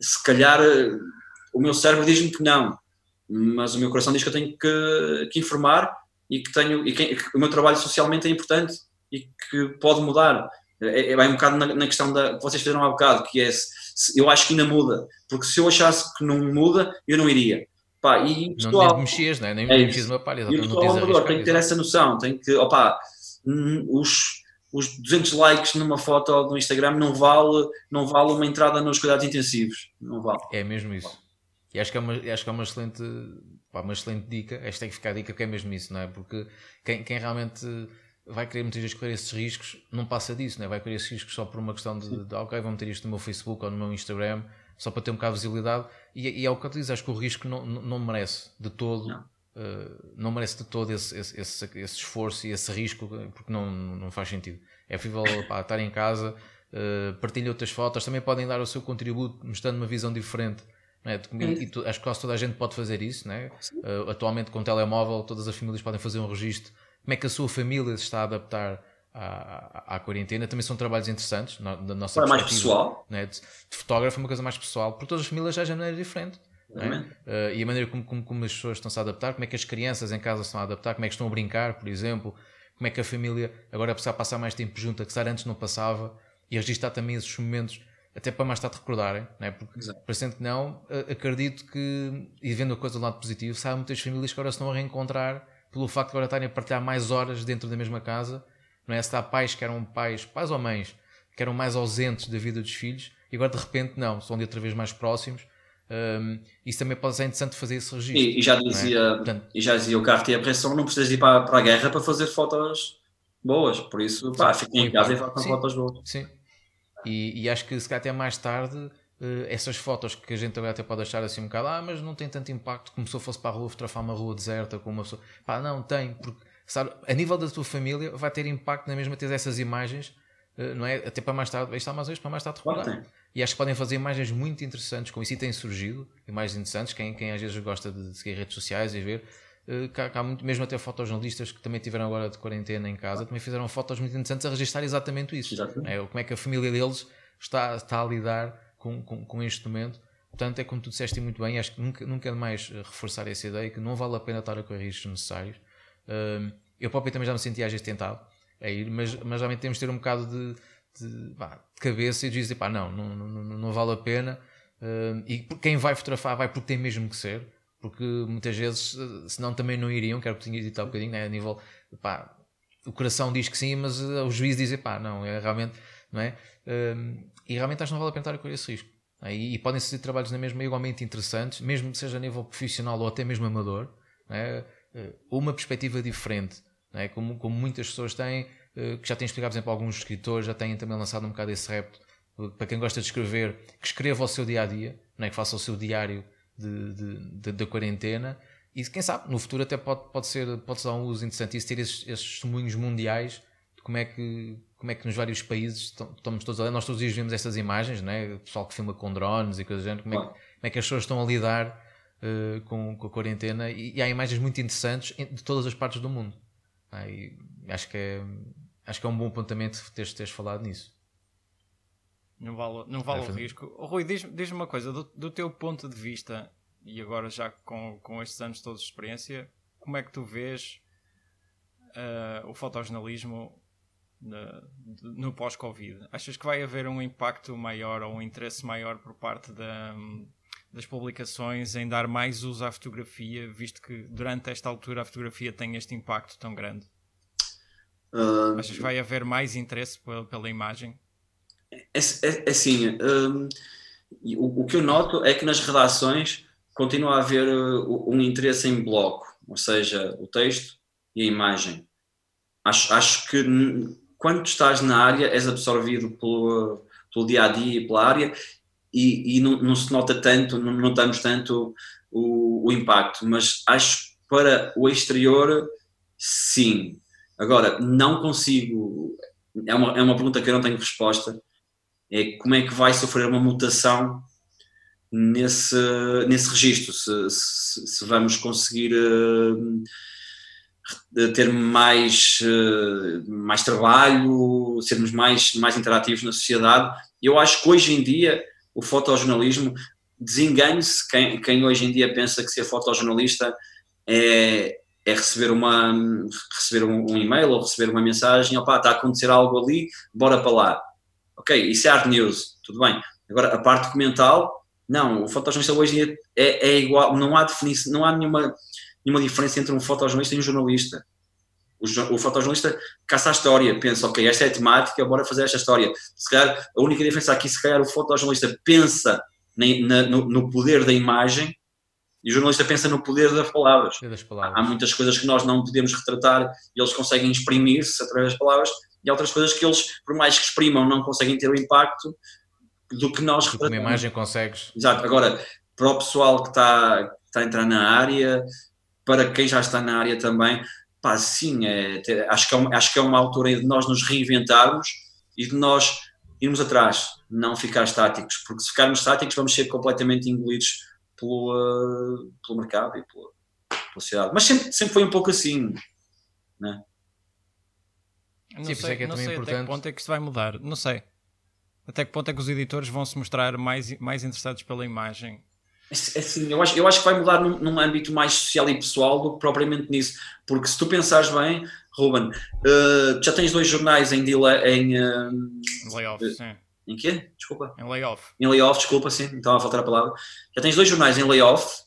se calhar uh, o meu cérebro diz-me que não mas o meu coração diz que eu tenho que, que informar e que tenho e que, que, o meu trabalho socialmente é importante e que pode mudar. É, é um bocado na, na, questão da, que vocês fizeram há bocado, que é se, eu acho que ainda muda, porque se eu achasse que não muda, eu não iria. Pá, e pessoal, não mexias, né? nem, nem mexias uma palha. E o pessoal amador tem que ter essa noção, tem que, opa, os, os 200 likes numa foto do Instagram não vale, não vale uma entrada nos cuidados intensivos, não vale. É mesmo isso. E acho que é uma, acho que é uma excelente, pá, uma excelente dica. Esta tem que ficar a dica porque é mesmo isso, não é? Porque quem, quem realmente vai querer muitas vezes correr esses riscos não passa disso, não é? Vai correr esses riscos só por uma questão de, de ok, vou meter isto no meu Facebook ou no meu Instagram só para ter um bocado de visibilidade. E, e é o que eu te diz, acho que o risco não, não, não merece de todo. Não. Uh, não merece de todo esse, esse, esse, esse, esforço e esse risco porque não, não faz sentido. É possível pá, estar em casa, uh, partilha outras fotos, também podem dar o seu contributo mostrando uma visão diferente é? E tu, acho que quase toda a gente pode fazer isso. Né? Uh, atualmente, com o telemóvel, todas as famílias podem fazer um registro. Como é que a sua família se está a adaptar à, à, à quarentena? Também são trabalhos interessantes. Na, da nossa é mais pessoal. Né? De, de, fotógrafo é uma coisa mais pessoal, porque todas as famílias já é de maneira diferente. Né? Uh, e a maneira como, como, como, as pessoas estão-se a adaptar, como é que as crianças em casa estão a adaptar, como é que estão a brincar, por exemplo, como é que a família agora precisa passar mais tempo junto, que antes não passava, e registrar também esses momentos até para mais tarde recordarem, né? porque Exato. parecendo que não, acredito que, e vendo a coisa do lado positivo, sabe muitas famílias que agora se estão a reencontrar pelo facto de agora estarem a partilhar mais horas dentro da mesma casa. Não é? Se há pais que eram pais, pais ou mães, que eram mais ausentes da vida dos filhos e agora de repente não, são de outra vez mais próximos. Um, isso também pode ser interessante fazer esse registro. E, e já, dizia, é? Portanto, e já dizia o Cartier Bresson, não precisas ir para, para a guerra para fazer fotos boas, por isso pá, fiquem em casa e façam fotos boas. Sim, e, e, acho que se calhar até mais tarde essas fotos que a gente agora até pode achar assim um bocado, ah, mas não tem tanto impacto como se eu fosse para a rua fotografar uma rua deserta com uma pessoa. Pá, não, tem, porque sabe, a nível da tua família vai ter impacto na mesma ter essas imagens, uh, não é? Até para mais tarde, está mais hoje para mais tarde recordar. E acho que podem fazer imagens muito interessantes com isso e têm surgido imagens interessantes. Quem, quem às vezes gosta de seguir redes sociais e ver, uh, cá, cá muito, mesmo até fotojornalistas que também tiveram agora de quarentena em casa, também fizeram fotos muito interessantes a registrar exatamente isso. Exatamente. É, como é que a família deles está, está a lidar com, com, com este momento. Portanto, é como tu disseste muito bem, acho que nunca, nunca é demais eh, reforçar essa ideia que não vale a pena estar a correr riscos necessários. Eu próprio também já me senti às vezes tentado a ir, mas, mas realmente temos de ter um bocado de de, pá, de cabeça e dizer pá, não, não, não, não vale a pena. E quem vai fotografar vai porque tem mesmo que ser, porque muitas vezes, eh, senão também não iriam, quero que tinha dito há um bocadinho, né, a nível, pá, o coração diz que sim, mas uh, o juiz diz, pá, não, é realmente, não é? E realmente acho que não vale a pena estar a esse risco. E, podem ser trabalhos na mesma igualmente interessantes, mesmo que seja a nível profissional ou até mesmo amador, é? uma perspectiva diferente, é? como, como muitas pessoas têm, eh, que já tem explicado, por exemplo, alguns escritores já têm também lançado um bocado esse repto eh, para quem gosta de escrever, que escreva o seu dia a dia, não é? que faça o seu diário da quarentena. E quem sabe, no futuro até pode, pode ser pode ser um uso interessante isso, ter esses, esses testemunhos mundiais de como é que, como é que nos vários países estamos todos a ler. Nós todos os dias vemos estas imagens, né? o pessoal que filma com drones e coisas do género, como, é que, como é que as pessoas estão a lidar uh, com, com a quarentena. E, e, há imagens muito interessantes de todas as partes do mundo. É? acho que é, acho que é um bom apontamento teres, teres falado nisso. Não vale, não vale é o risco. Oh, Rui, diz-me diz uma coisa, do, do, teu ponto de vista, e agora já com, com estes anos todos de experiência, como é que tu vês uh, o fotojornalismo no, no pós-Covid? Achas que vai haver um impacto maior ou um interesse maior por parte da, das publicações em dar mais uso à fotografia, visto que durante esta altura a fotografia tem este impacto tão grande? Uh, Achas que vai haver mais interesse pela, pela imagem? É, é, é assim, um, o, o, que eu noto é que nas redações continua a haver uh, um interesse em bloco, ou seja, o texto e a imagem. Acho, acho que quando estás na área és absorvido pelo, pelo dia a dia e pela área e, e não, não, se nota tanto, não notamos tanto o, o impacto, mas acho que para o exterior, sim, Agora, não consigo. É uma, é uma pergunta que eu não tenho resposta. É como é que vai sofrer uma mutação nesse, nesse registro? Se, se, se vamos conseguir uh, ter mais, uh, mais trabalho, sermos mais, mais interativos na sociedade. Eu acho que hoje em dia o fotojornalismo desengane-se quem, quem hoje em dia pensa que ser fotojornalista é, é receber, uma, receber um, um, e-mail ou receber uma mensagem, opá, está a acontecer algo ali, bora para lá. Ok, isso é hard news, tudo bem. Agora, a parte documental, não, o fotojornalista hoje é, é igual, não há definição, não há nenhuma, nenhuma diferença entre um fotojornalista e um jornalista. O, o fotojornalista caça a história, pensa, ok, esta é a temática, bora fazer esta história. Se calhar, a única diferença aqui, se calhar o fotojornalista pensa na, no, no poder da imagem e o jornalista pensa no poder das palavras. Das palavras. Há muitas coisas que nós não podemos retratar e eles conseguem exprimir-se através das palavras, e há outras coisas que eles, por mais que exprimam, não conseguem ter o impacto do que nós retratamos. Uma imagem consegues. Exato. Agora, para o pessoal que está, que está a entrar na área, para quem já está na área também, pá, sim, é, acho, que é uma, acho que é uma altura de nós nos reinventarmos e de nós irmos atrás, não ficar estáticos, porque se ficarmos estáticos vamos ser completamente engolidos pelo, pelo mercado e pela, pela sociedade. Mas sempre, sempre foi um pouco assim, né? Não Sim, sei, é que é não sei importante. até que ponto é que isto vai mudar, não sei. Até que ponto é que os editores vão se mostrar mais, mais interessados pela imagem? Assim, eu, acho, eu acho que vai mudar num, num, âmbito mais social e pessoal do que propriamente nisso. Porque se tu pensares bem, Ruben, uh, já tens dois jornais em, em uh, layoff, uh, sim. Em quê? Desculpa. Em layoff. Em layoff, desculpa, sim, então a faltar a palavra. Já tens dois jornais em layoff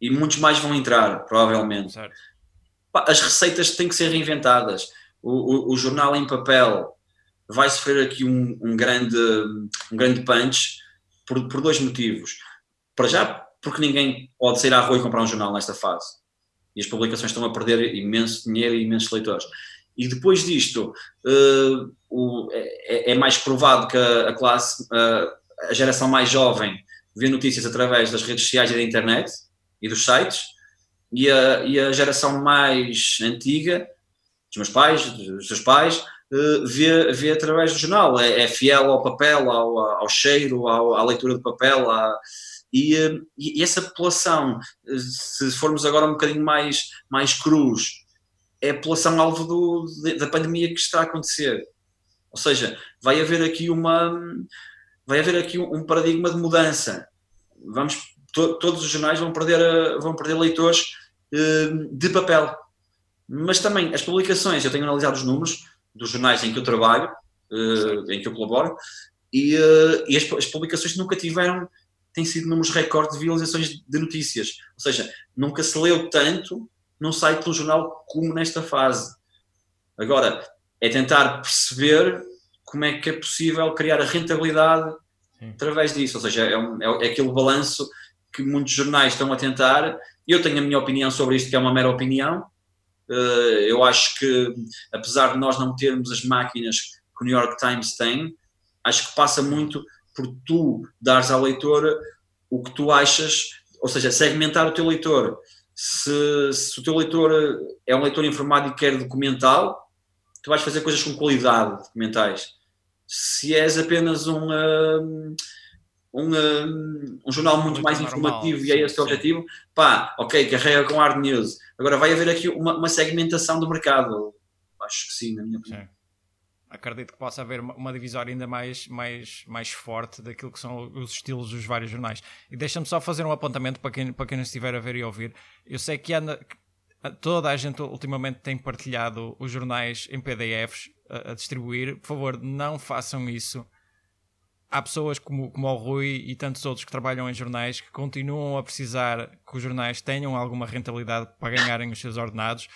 e muitos mais vão entrar, provavelmente. Certo. as receitas têm que ser reinventadas. O, o, o jornal em papel vai sofrer aqui um, um, grande, um grande punch por, por dois motivos. Para já, porque ninguém pode sair à rua e comprar um jornal nesta fase. E as publicações estão a perder imenso dinheiro e imensos leitores. E depois disto, uh, o, é, é, mais provado que a, a classe, uh, a geração mais jovem, vê notícias através das redes sociais e da internet e dos sites, e a, e a geração mais antiga, dos meus pais, dos seus pais, uh, vê, vê através do jornal. É, é fiel ao papel, ao, ao cheiro, ao, à leitura de papel, à, e, e, essa população, se formos agora um bocadinho mais, mais cruz, é a população alvo do, da pandemia que está a acontecer. Ou seja, vai haver aqui uma vai haver aqui um paradigma de mudança. Vamos, to, todos os jornais vão perder, vão perder leitores uh, de papel. Mas também as publicações, eu tenho analisado os números dos jornais em que eu trabalho, uh, em que eu colaboro, e, uh, e as, as, publicações nunca tiveram têm sido números recorde de visualizações de notícias. Ou seja, nunca se leu tanto num site do jornal como nesta fase. Agora, é tentar perceber como é que é possível criar a rentabilidade Sim. através disso. Ou seja, é, um, é, é, aquele balanço que muitos jornais estão a tentar. Eu tenho a minha opinião sobre isto, que é uma mera opinião. Uh, eu acho que, apesar de nós não termos as máquinas que o New York Times tem, acho que passa muito por tu dares ao leitor o que tu achas, ou seja, segmentar o teu leitor. Se, se o teu leitor é um leitor informado e quer documental, tu vais fazer coisas com qualidade documentais. Se és apenas um, um, um, um jornal muito, muito mais normal, informativo sim, e é esse o objetivo, pá, ok, carrega com hard news. Agora vai haver aqui uma, uma segmentação do mercado. Acho que sim, na minha opinião. Sim acredito que possa haver uma divisória ainda mais, mais, mais forte daquilo que são os estilos dos vários jornais. E deixa-me só fazer um apontamento para quem, para quem estiver a ver e ouvir. Eu sei que anda, toda a gente ultimamente tem partilhado os jornais em PDFs a, a distribuir. Por favor, não façam isso. Há pessoas como, como o Rui e tantos outros que trabalham em jornais que continuam a precisar que os jornais tenham alguma rentabilidade para ganharem os seus ordenados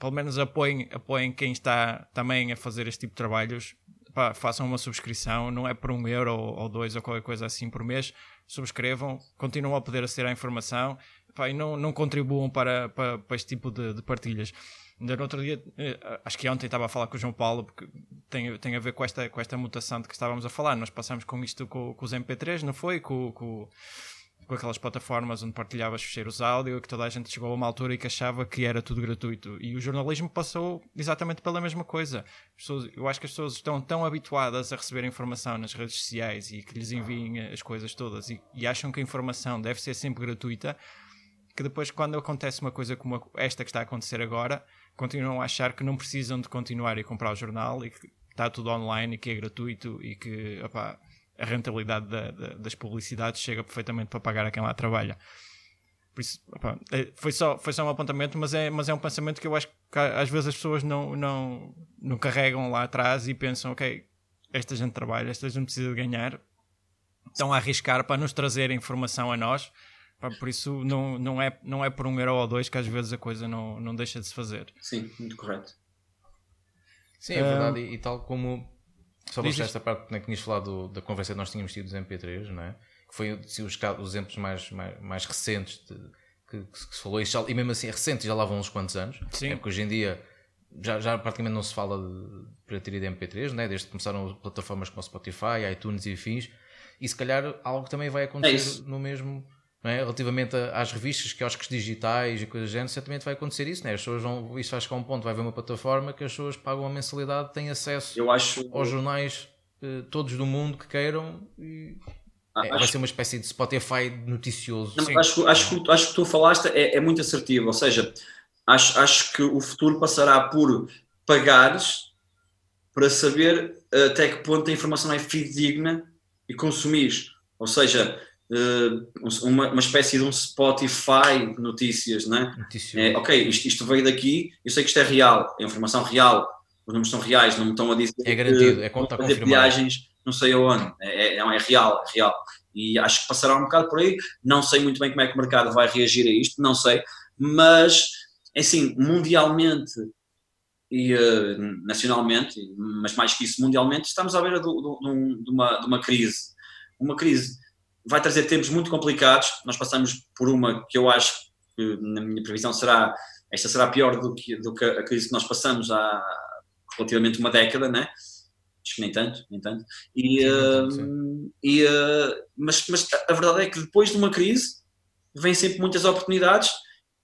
pelo menos apoiem, apoiem quem está também a fazer este tipo de trabalhos. Pá, façam uma subscrição, não é por um euro ou, dois ou qualquer coisa assim por mês. Subscrevam, continuam a poder aceder à informação pá, e não, não contribuam para, para, para este tipo de, de partilhas. Ainda no outro dia, eh, acho que ontem estava a falar com o João Paulo, porque tem, tem a ver com esta, com esta mutação de que estávamos a falar. Nós passamos com isto com, com os MP3, não foi? Com, com, com aquelas plataformas onde partilhavas ficheiros áudio e que toda a gente chegou a uma altura e que achava que era tudo gratuito. E o jornalismo passou exatamente pela mesma coisa. Pessoas, eu acho que as pessoas estão tão habituadas a receber informação nas redes sociais e que lhes enviem as coisas todas e, e acham que a informação deve ser sempre gratuita que depois quando acontece uma coisa como esta que está a acontecer agora, continuam a achar que não precisam de continuar a comprar o jornal e que está tudo online e que é gratuito e que opá, a rentabilidade da, da, das publicidades chega perfeitamente para pagar a quem lá trabalha. Por isso, opa, é, foi, só, foi só um apontamento, mas é, mas é um pensamento que eu acho que às vezes as pessoas não, não, não carregam lá atrás e pensam, ok, esta gente trabalha, esta gente precisa de ganhar, estão a arriscar para nos trazer informação a nós, por isso não, não, é, não é por um euro ou dois que às vezes a coisa não, não deixa de se fazer. Sim, muito correto. Sim, é verdade, e, e tal como só vou esta parte que tinhas falado da conversa que nós tínhamos tido dos MP3, não é? Que foi assim, os, os exemplos mais, mais, mais recentes de, que, que, se falou, e, já, e mesmo assim é recente, já lá vão uns quantos anos. Sim. É porque hoje em dia já, já praticamente não se fala de pirataria de MP3, né? desde que começaram plataformas como Spotify, iTunes e afins, e se calhar algo também vai acontecer é no mesmo é? relativamente às revistas, quiosques digitais e coisas do género, certamente vai acontecer isso. Né? As pessoas vão, isso vai chegar a um ponto, vai haver uma plataforma que as pessoas pagam uma mensalidade, têm acesso acho... aos jornais eh, todos do mundo que queiram e ah, é, acho... vai ser uma espécie de Spotify noticioso. Não, acho, acho, que, acho que tu falaste é, é muito assertivo, ou seja, acho, acho que o futuro passará por pagares para saber até que ponto a informação é fidedigna e consumir. Ou seja, uma, uma espécie de um Spotify de notícias, né? É, ok, isto, isto, veio daqui, eu sei que isto é real, é informação real, os números são reais, não me estão a dizer é garantido, é conta fazer viagens, não sei aonde, é, é, é real, é real. E acho que passará um bocado por aí, não sei muito bem como é que o mercado vai reagir a isto, não sei, mas é assim, mundialmente e uh, nacionalmente, mas mais que isso, mundialmente, estamos à beira do, do, do, de, uma, de uma crise. Uma crise vai trazer tempos muito complicados. Nós passamos por uma que eu acho que, na minha previsão, será esta será pior do que, do que a crise que nós passamos há relativamente uma década, né? Acho que nem tanto, nem tanto. E, sim, uh, e, uh, mas, mas a verdade é que depois de uma crise vem sempre muitas oportunidades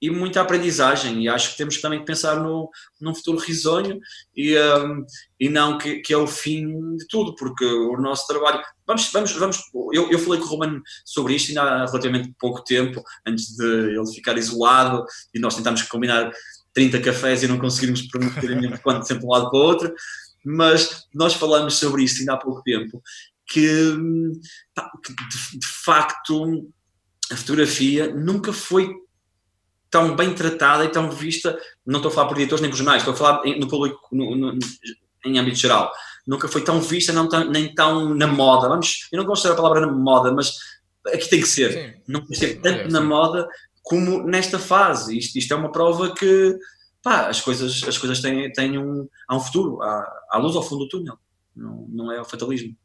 e muita aprendizagem. E acho que temos também que pensar no, num futuro risonho e, um, e não que, que, é o fim de tudo, porque o nosso trabalho, vamos, vamos, vamos eu, eu falei com o Romano sobre isto ainda há relativamente pouco tempo, antes de ele ficar isolado e nós tentámos combinar 30 cafés e não conseguimos prometer sempre de um lado para o outro, mas nós falamos sobre isto ainda há pouco tempo, que, hum, que de, de facto a fotografia nunca foi tão bem tratada e tão vista, não estou a falar por editores nem por jornais, estou a falar no público no, no, em âmbito geral, nunca foi tão vista, não tão, nem tão na moda, vamos, eu não gosto da palavra na moda, mas aqui tem que ser, sim. não tem que ser tanto é, na moda como nesta fase, isto, isto é uma prova que pá, as coisas, as coisas têm, têm um, há um futuro, há, há luz ao fundo do túnel, não, não é o fatalismo.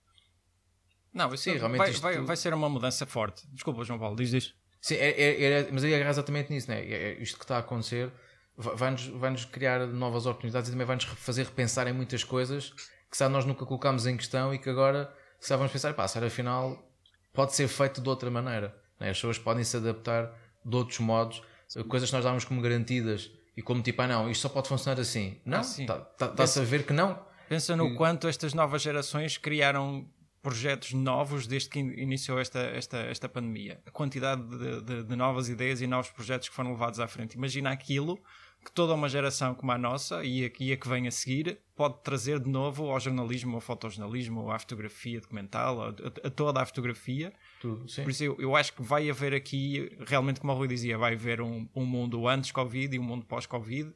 Não, vai, ser, vai, isto... vai, vai, ser uma mudança forte. Desculpa, João Paulo, diz isto. Sim, é, é, é, mas aí é exatamente nisso, né? É, isto que está a acontecer vai-nos vai -nos criar novas oportunidades e também vai-nos fazer repensar em muitas coisas que sabe, nós nunca colocámos em questão e que agora sabe, vamos pensar, pá, será afinal pode ser feito de outra maneira. Né? As pessoas podem se adaptar de outros modos, coisas que nós dávamos como garantidas e como tipo, ah não, isto só pode funcionar assim. Não, está-se ah, tá, tá a ver que não. Pensa no que... quanto estas novas gerações criaram projetos novos desde que iniciou esta, esta, esta pandemia. A quantidade de, de, de, novas ideias e novos projetos que foram levados à frente. Imagina aquilo que toda uma geração como a nossa e a, e a que vem a seguir pode trazer de novo ao jornalismo, ao fotojornalismo, à fotografia documental, a, a, a toda a fotografia. Tudo, sim. Por isso eu, eu, acho que vai haver aqui, realmente como o Rui dizia, vai haver um, um mundo antes Covid e um mundo pós-Covid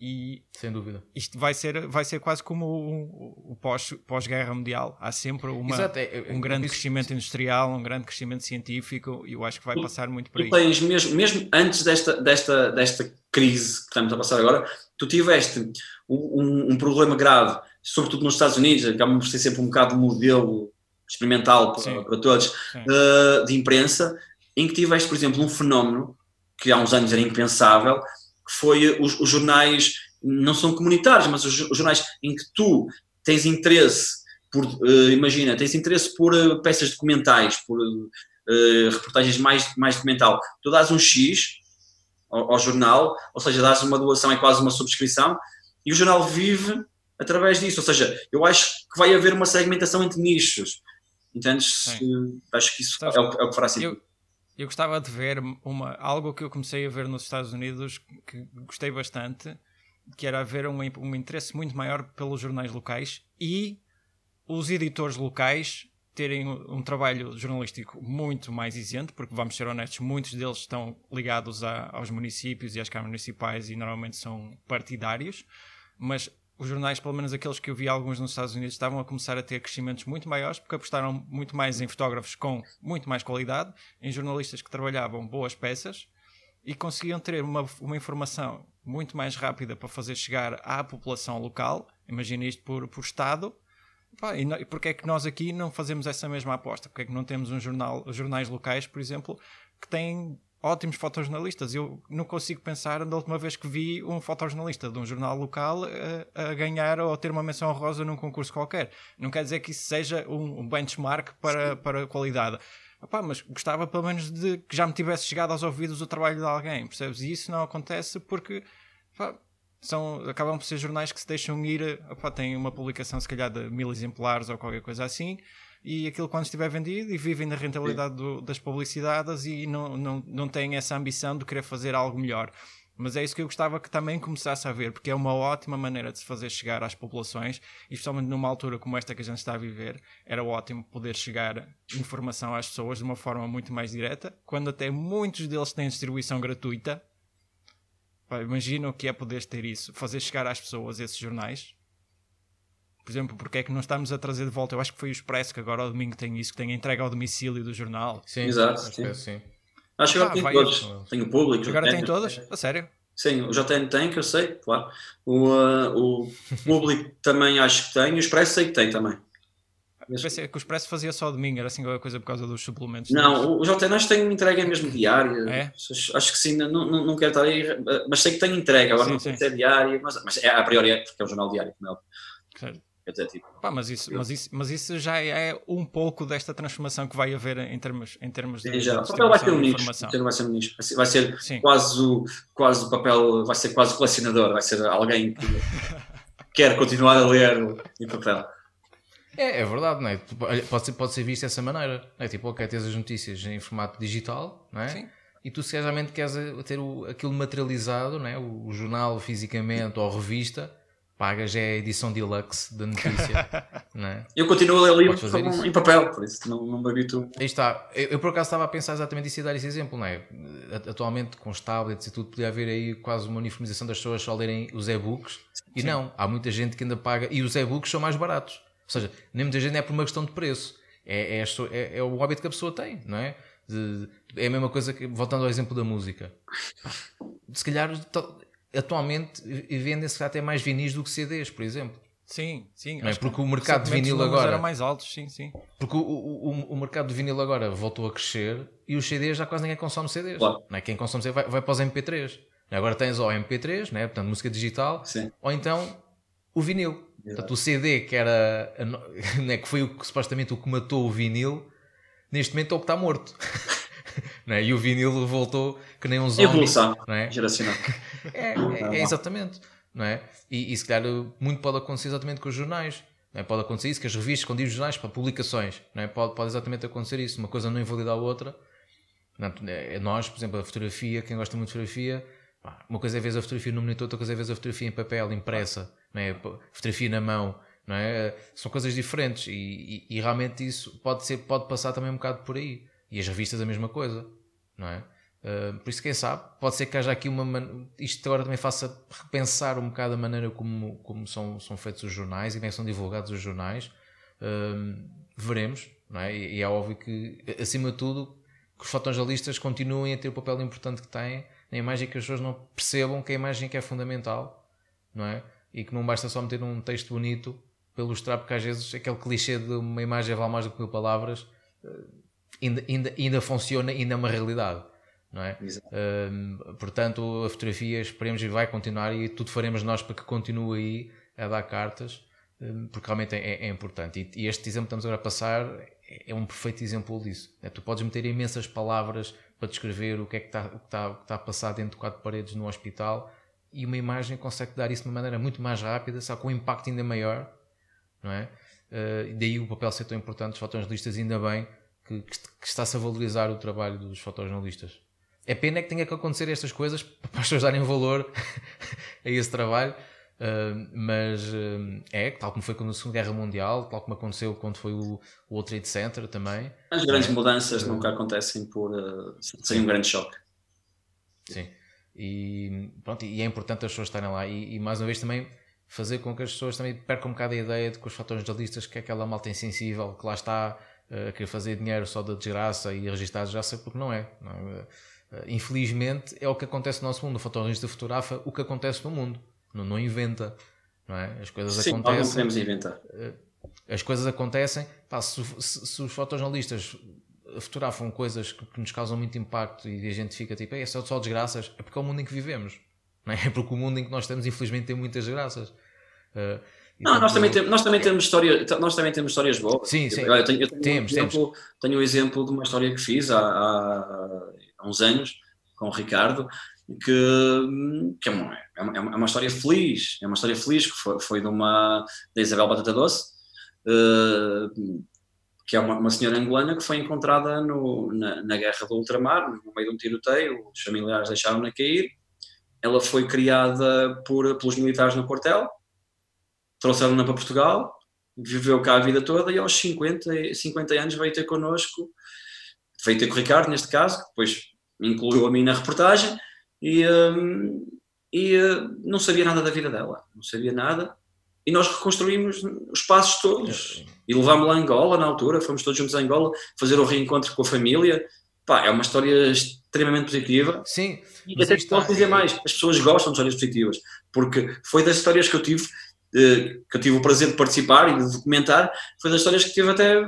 e Sem dúvida. Isto vai ser, vai ser quase como o, o pós, pós-guerra mundial. Há sempre uma, é, um grande crescimento industrial, um grande crescimento científico e eu acho que vai passar muito por aí. Tens mesmo, mesmo antes desta, desta, desta crise que estamos a passar agora, tu tiveste um, um problema grave, sobretudo nos Estados Unidos, acaba por ser sempre um bocado modelo experimental para, para todos, uh, de imprensa, em que tiveste, por exemplo, um fenómeno que há uns anos era impensável, que foi os, os jornais, não são comunitários, mas os, os, jornais em que tu tens interesse por, uh, imagina, tens interesse por uh, peças documentais, por uh, reportagens mais, mais documental, tu dás um X ao, ao, jornal, ou seja, dás uma doação, é quase uma subscrição, e o jornal vive através disso, ou seja, eu acho que vai haver uma segmentação entre nichos, entendes? Acho que isso é o, é o que fará sentido. Eu eu gostava de ver uma, algo que eu comecei a ver nos Estados Unidos que gostei bastante, que era haver um, um interesse muito maior pelos jornais locais e os editores locais terem um trabalho jornalístico muito mais isento, porque vamos ser honestos, muitos deles estão ligados a, aos municípios e às câmaras municipais e normalmente são partidários, mas os jornais, pelo menos aqueles que eu vi alguns nos Estados Unidos, estavam a começar a ter crescimentos muito maiores porque apostaram muito mais em fotógrafos com muito mais qualidade, em jornalistas que trabalhavam boas peças e conseguiam ter uma, uma informação muito mais rápida para fazer chegar à população local. Imagina isto por, por Estado. E, porque é que nós aqui não fazemos essa mesma aposta? Porque é que não temos um jornal, jornais locais, por exemplo, que têm ótimos fotojornalistas. Eu não consigo pensar da última vez que vi um fotojornalista de um jornal local a, eh, a ganhar ou a ter uma menção rosa num concurso qualquer. Não quer dizer que isso seja um, benchmark para, para qualidade. Epá, mas gostava pelo menos de que já me tivesse chegado aos ouvidos o trabalho de alguém, percebes? E isso não acontece porque epá, são, acabam por ser jornais que se deixam ir, epá, têm uma publicação se calhar de mil exemplares ou qualquer coisa assim, e aquilo quando estiver vendido e vivem da rentabilidade do, das publicidades e não, não, não têm essa ambição de querer fazer algo melhor. Mas é isso que eu gostava que também começasse a ver, porque é uma ótima maneira de se fazer chegar às populações, e especialmente numa altura como esta que a gente está a viver, era ótimo poder chegar informação às pessoas de uma forma muito mais direta, quando até muitos deles têm distribuição gratuita. Imagina o que é poder ter isso, fazer chegar às pessoas esses jornais, por exemplo, porque é que não estamos a trazer de volta? Eu acho que foi o Expresso que agora ao domingo tem isso, que tem a entrega ao domicílio do jornal. Sim, exato. Sim. sim. Acho que agora ah, tem todos. Tem o público. Agora tem, tem todas? A sério? Sim, o JN tem, que eu sei, claro. O, uh, o público também acho que tem, o Expresso sei que tem também. Pensei que o Expresso fazia só domingo, era assim qualquer coisa por causa dos suplementos. Não, o JN acho que tem entrega mesmo diária. É? Acho, que sim, não, não, não quero estar aí, mas sei que tem entrega, agora Sim, não sei se é diária, mas, mas é, a priori é, porque é um jornal diário, como é. Certo. Quer dizer, tipo, Pá, mas, isso, mas, isso, mas isso já é um pouco desta transformação que vai haver em termos, em termos de, já. O papel vai ser um nicho. informação. O papel vai ser um nicho. Vai ser, vai ser Sim. quase, o, quase o papel, vai ser quase o colecionador, vai ser alguém que quer continuar a ler em papel. É, é verdade, não é? Tipo, Pode ser, pode ser visto dessa maneira. Não é? Tipo, ok, tens as notícias em formato digital, não é? Sim. E tu, se realmente queres a- ter o, aquilo materializado, não é? o, o jornal fisicamente ou a revista, pagas é a edição deluxe da notícia. não é? Eu continuo a ler livros isso. em papel, por isso não, não me habituo. Aí está. Eu, eu, por acaso estava a pensar exatamente isso e dar esse exemplo, não é? Atualmente com os tablets e tudo, podia haver aí quase uma uniformização das pessoas só lerem os e-books. E não, há muita gente que ainda paga. E os e-books são mais baratos. Ou seja, nem muita gente é por uma questão de preço. É, é, é- é o hábito que a pessoa tem, não é? De- é a mesma coisa que, voltando ao exemplo da música. Se calhar, atualmente, vendem-se até mais vinis do que CDs, por exemplo. Sim, sim. Não é? Porque o mercado de vinil agora- eram mais altos, sim, sim. Porque o, o, o- o mercado do vinil agora voltou a crescer e os CDs já quase ninguém consome CDs. Claro. Não é? Quem consome CDs vai, vai para os MP3. Agora tens ou MP3, né? portanto música digital, Sim. ou então o vinil. Portanto, o CD, que era a né, que foi o supostamente o que matou o vinil, neste momento é o que está morto. Não é? E o vinil voltou que nem um zombie. Evolução Não é? geracional. É, é, é exatamente. Não é? E, e se calhar muito pode acontecer exatamente com os jornais. Não é? Pode acontecer isso, que as revistas, quando dizem jornais, para publicações, não é? pode, pode exatamente acontecer isso. Uma coisa não invalida a outra. Portanto, é, é nós, por exemplo, a fotografia, quem gosta muito de fotografia, uma coisa é ver a fotografia no monitor, outra coisa é ver a fotografia em papel, impressa, não é? Fotografia na mão. Não é? São coisas diferentes e, e- e realmente isso pode, ser, pode passar também um bocado por aí. E as revistas a mesma coisa. Não é? Uh, por isso, quem sabe, pode ser que haja aqui uma. man- Isto agora também faça repensar um bocado a maneira como, como são, são feitos os jornais e como é são divulgados os jornais. Veremos, não é? E, e é óbvio que, acima de tudo, que os fotojornalistas continuem a ter o papel importante que têm na imagem que as pessoas não percebam que a imagem que é fundamental, não é? E que não basta só meter um texto bonito para ilustrar, porque às vezes aquele clichê de uma imagem vale mais do que mil palavras uh, ainda, ainda, ainda funciona, ainda é uma realidade. Não é? Um, portanto, a fotografia esperemos e vai continuar e tudo faremos nós para que continue aí a dar cartas, um, porque realmente é, é importante. E, e este exemplo que estamos agora a passar é, um perfeito exemplo disso. É, tu podes meter imensas palavras para descrever o que é que está, que está a passar dentro de quatro paredes no hospital e uma imagem consegue dar isso de uma maneira muito mais rápida, só com um impacto ainda maior, não é? Uh, daí o papel ser tão importante dos fotojornalistas, ainda bem que, que, que está-se a valorizar o trabalho dos fotojornalistas. É pena é que tenha que acontecer estas coisas para as pessoas darem valor a esse trabalho, uh, mas uh, é, tal como foi com a Segunda Guerra Mundial, tal como aconteceu quando foi o, o World Trade Center também. As grandes É. mudanças nunca acontecem por uh, sem um grande choque. Sim. E, pronto, e é importante as pessoas estarem lá e, e, mais uma vez também fazer com que as pessoas também percam um bocado a ideia de que os fotojornalistas que é aquela malta insensível que lá está uh, a querer fazer dinheiro só da desgraça e registrar a desgraça porque não é. Não é? Uh, infelizmente é o que acontece no nosso mundo. O fotojornalista fotografa o que acontece no mundo. Não, não inventa. Não é? As coisas Sim, nós não acontecem. podemos inventar. As coisas acontecem. Pá, se, se, se os fotojornalistas fotografam coisas que, que, nos causam muito impacto e a gente fica tipo, é só, só desgraças, é porque é o mundo em que vivemos. Não é? é porque o mundo em que nós estamos, infelizmente, tem muitas desgraças. Uh, não, nós também, temos, nós, também temos história, nós também temos histórias boas. Sim, sim. Eu tenho, eu tenho temos, um exemplo, tenho um exemplo de uma história que fiz há, há, há uns anos com o Ricardo, que, que é, uma, é, uma, é uma história feliz, é uma história feliz que foi, foi de uma da Isabel Batata Doce, uh, que é uma, uma, senhora angolana que foi encontrada no, na, na, guerra do ultramar, no meio de um tiroteio, os familiares deixaram-na cair, ela foi criada por, pelos militares no quartel, trouxeram-na para Portugal, viveu cá a vida toda e aos 50, 50 anos veio ter connosco, veio ter com o Ricardo neste caso, que depois incluiu a mim na reportagem, e, um, e uh, não sabia nada da vida dela, não sabia nada, e nós reconstruímos os passos todos, e levámos-la a Angola na altura, fomos todos juntos a Angola, fazer o reencontro com a família, pá, é uma história extremamente positiva. Sim. E até posso dizer mais, as pessoas gostam de histórias positivas, porque foi das histórias que eu tive que eu tive o prazer de participar e de documentar, foi das histórias que tive até,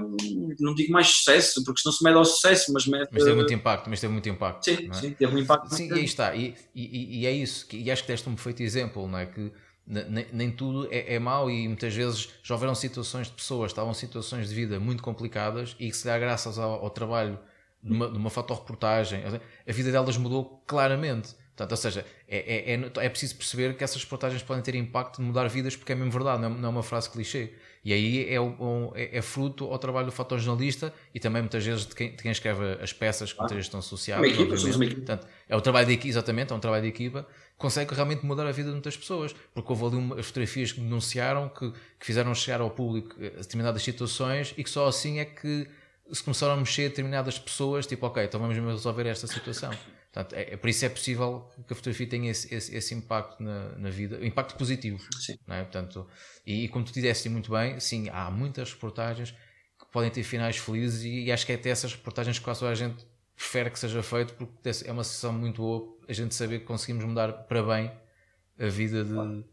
não digo mais sucesso, porque senão se mede ao sucesso, mas mede... Mas teve muito impacto, mas teve muito impacto. Sim, é? sim teve um impacto. Sim, e aí está, e, e, e, é isso, e acho que deste um perfeito exemplo, não é? Que nem, nem tudo é, é mau e muitas vezes já houveram situações de pessoas, estavam situações de vida muito complicadas e que se dá graças ao, ao trabalho de uma, de uma fotoreportagem, a vida delas mudou claramente. Portanto, ou seja, é, é, é, é preciso perceber que essas reportagens podem ter impacto de mudar vidas porque é mesmo verdade, não é, não é uma frase clichê. E aí é, um, é, é, fruto ao trabalho do fotojornalista e também muitas vezes de quem, de quem escreve as peças que muitas vezes estão associadas. Uma equipa, uma equipa. Portanto, é o trabalho de equipa, exatamente, é um trabalho de equipa, consegue realmente mudar a vida de muitas pessoas, porque houve ali umas fotografias que denunciaram, que, que fizeram chegar ao público determinadas situações e que só assim é que se começaram a mexer determinadas pessoas, tipo, ok, então vamos resolver esta situação. Portanto, é, é, por isso é possível que a fotografia tenha esse, esse, esse impacto na, na, vida, impacto positivo. Sim. Não é? Portanto, e, e como tu disseste muito bem, sim, há muitas reportagens que podem ter finais felizes e, e acho que é até essas reportagens que quase a gente prefere que seja feito porque é uma sessão muito boa a gente saber que conseguimos mudar para bem a vida de,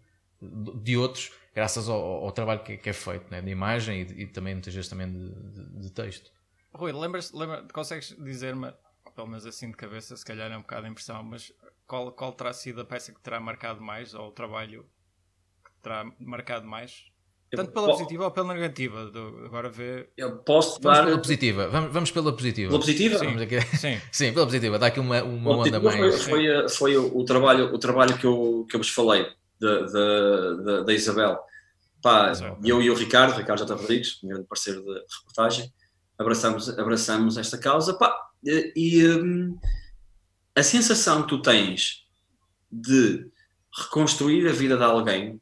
de outros graças ao, ao trabalho que, que, é feito, né? de imagem e, e, também muitas vezes também de, de, de texto. Rui, lembras, lembra, consegues dizer-me pelo menos assim de cabeça, se calhar é um bocado a impressão, mas qual, qual terá sido a peça que terá marcado mais, ou o trabalho que terá marcado mais? Tanto pela positiva ou pela negativa. Do, agora ver. Eu posso dar. Vamos pela positiva. Vamos, vamos pela positiva. Pela positiva? Sim, aqui... Sim. Sim, pela positiva. Dá aqui uma, uma onda mais. Foi, foi, foi, o, trabalho, o trabalho que eu, que eu vos falei da Isabel. Pá, eu e o Ricardo, Ricardo J. Rodrigues, meu grande parceiro de reportagem, abraçamos, abraçamos esta causa. Pá, e um, a sensação que tu tens de reconstruir a vida de alguém,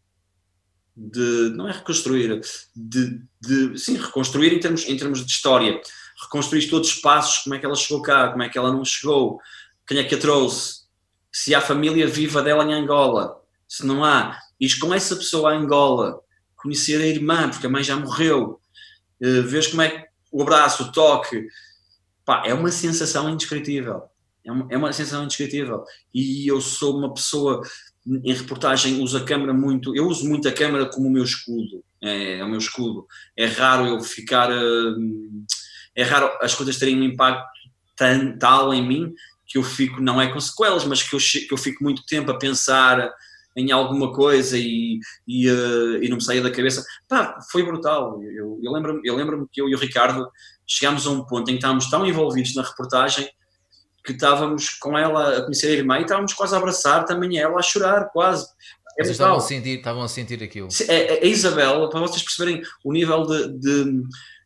de, não é reconstruir, de, de sim, reconstruir em termos, em termos de história, reconstruir todos os passos, como é que ela chegou cá, como é que ela não chegou, quem é que a trouxe, se há família viva dela em Angola, se não há, e com essa pessoa a Angola, conhecer a irmã, porque a mãe já morreu, uh, vês como é que o abraço, o toque, pá, é uma sensação indescritível. É uma, é uma sensação indescritível. E eu sou uma pessoa, em reportagem, uso a câmera muito, eu uso muito a câmera como o meu escudo. É, é o meu escudo. É raro eu ficar. Hum, é raro as coisas terem um impacto tan, tal em mim que eu fico, não é com sequelas, mas que eu, que eu fico muito tempo a pensar em alguma coisa e, e, uh, e não me saia da cabeça. Pá, foi brutal. Eu, eu lembro-me eu lembro que eu e o Ricardo chegámos a um ponto em que estávamos tão envolvidos na reportagem que estávamos com ela a conhecer a irmã e estávamos quase a abraçar também ela, a chorar quase. É estavam a, sentir, estavam a sentir aquilo. A, a Isabel, para vocês perceberem o nível de, de,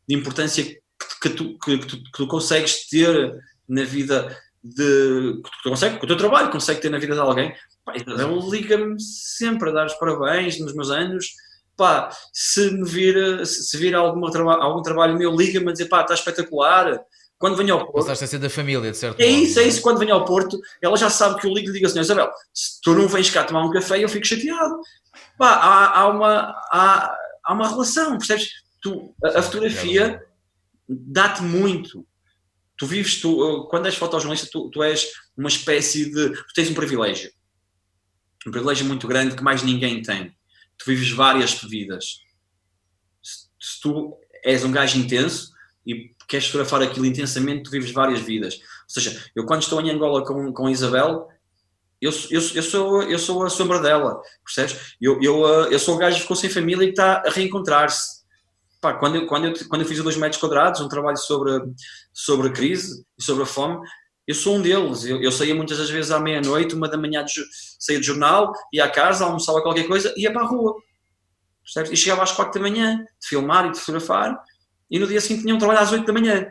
de importância que, que, tu, que, que, tu, que, tu, consegues ter na vida de que tu consegue, que o teu trabalho consegue ter na vida de alguém, pá, Isabel liga-me sempre a dar os parabéns nos meus anos pá, se me vir, se vir alguma, algum trabalho meu, liga-me a dizer, pá, está espetacular. Quando venho ao Porto. Passaste a ser da família, de certo É isso, é, é isso. Quando venho ao Porto, ela já sabe que eu ligo e digo assim, Isabel, se tu não vens cá tomar um café, eu fico chateado. Pá, há, há, uma, há, há uma relação, percebes? Tu, a, a fotografia dá-te muito. Tu vives, tu, quando és fotojornalista, tu, tu és uma espécie de. Tu tens um privilégio. Um privilégio muito grande que mais ninguém tem tu vives várias vidas. Se, se tu és um gajo intenso e queres fotografar aquilo intensamente, tu vives várias vidas. Ou seja, eu quando estou em Angola com, com a Isabel, eu, eu, eu, sou, eu sou a sombra dela, percebes? Eu, eu, eu sou o gajo que ficou sem família e que está a reencontrar-se. Pá, quando, eu, quando, eu, quando eu fiz o 2 metros quadrados, um trabalho sobre, sobre a crise e sobre a fome, eu sou um deles. Eu, eu saía muitas das vezes à meia-noite, uma da manhã, de, saía do jornal, ia à casa, almoçava qualquer coisa, ia para a rua. Percebes? E chegava às quatro da manhã, de filmar e de fotografar, e no dia seguinte tinha um trabalho às oito da manhã.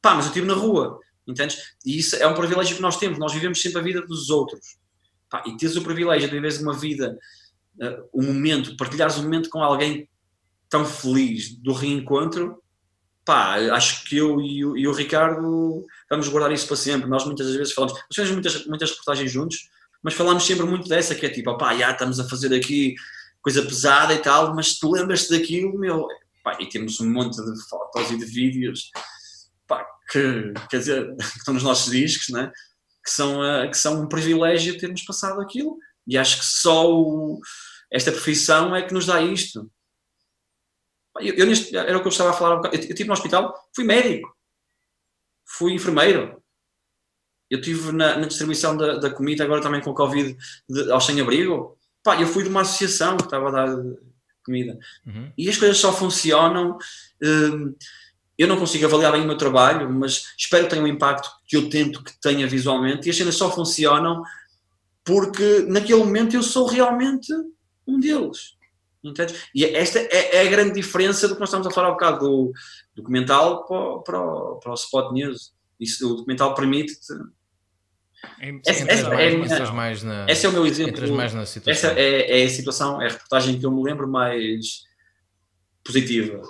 Pá, mas eu estive na rua, entendes? E isso é um privilégio que nós temos, nós vivemos sempre a vida dos outros. Pá, e teres o privilégio de viveres uma vida, uh, um momento, partilhares um momento com alguém tão feliz do reencontro, pá, acho que eu e o, e o, Ricardo vamos guardar isso para sempre. Nós muitas vezes falamos, nós fizemos muitas, muitas reportagens juntos, mas falamos sempre muito dessa, que é tipo, pá, já estamos a fazer aqui coisa pesada e tal, mas tu lembras-te daquilo, meu, pá, e temos um monte de fotos e de vídeos, pá, que, quer dizer, que estão nos nossos discos, né? que, são, uh, que são um privilégio termos passado aquilo. E acho que só o, esta profissão é que nos dá isto. Eu, eu neste, era o que eu estava a falar. Eu, eu estive no hospital, fui médico, fui enfermeiro. Eu estive na, na distribuição da, da, comida, agora também com o Covid de, ao sem-abrigo. Eu fui de uma associação que estava a dar comida. Uhum. E as coisas só funcionam. Hum, eu não consigo avaliar bem o meu trabalho, mas espero que tenha um impacto que eu tento que tenha visualmente. E as cenas só funcionam porque naquele momento eu sou realmente um deles. Entende? E esta é, é, a grande diferença do que nós estamos a falar há um bocado do documental para, para, para o Spot News. Isso, o documental permite-te. Essa, essa, é, é, mais na, esse é o meu exemplo. Entras mais na situação. Essa é, é a situação, é a reportagem que eu me lembro mais positiva.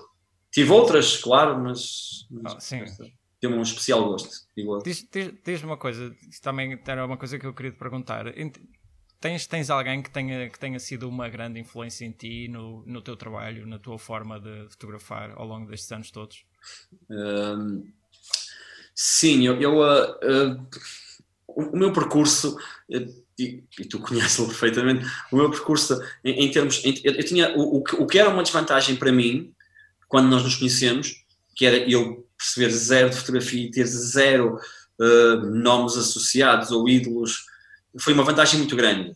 Tive outras, claro, mas, mas oh, sim. tem um especial gosto. Diz-me diz, uma coisa, isso também era uma coisa que eu queria te perguntar. Tens, tens alguém que tenha, que tenha sido uma grande influência em ti, no, no teu trabalho, na tua forma de fotografar ao longo destes anos todos? Um, sim, eu, eu uh, uh, o meu percurso, uh, e, e, tu conheces-lo perfeitamente, o meu percurso em, em termos. Em, eu, eu, tinha o, o, que era uma desvantagem para mim, quando nós nos conhecemos, que era eu perceber zero de fotografia e ter zero nomes associados ou ídolos foi uma vantagem muito grande.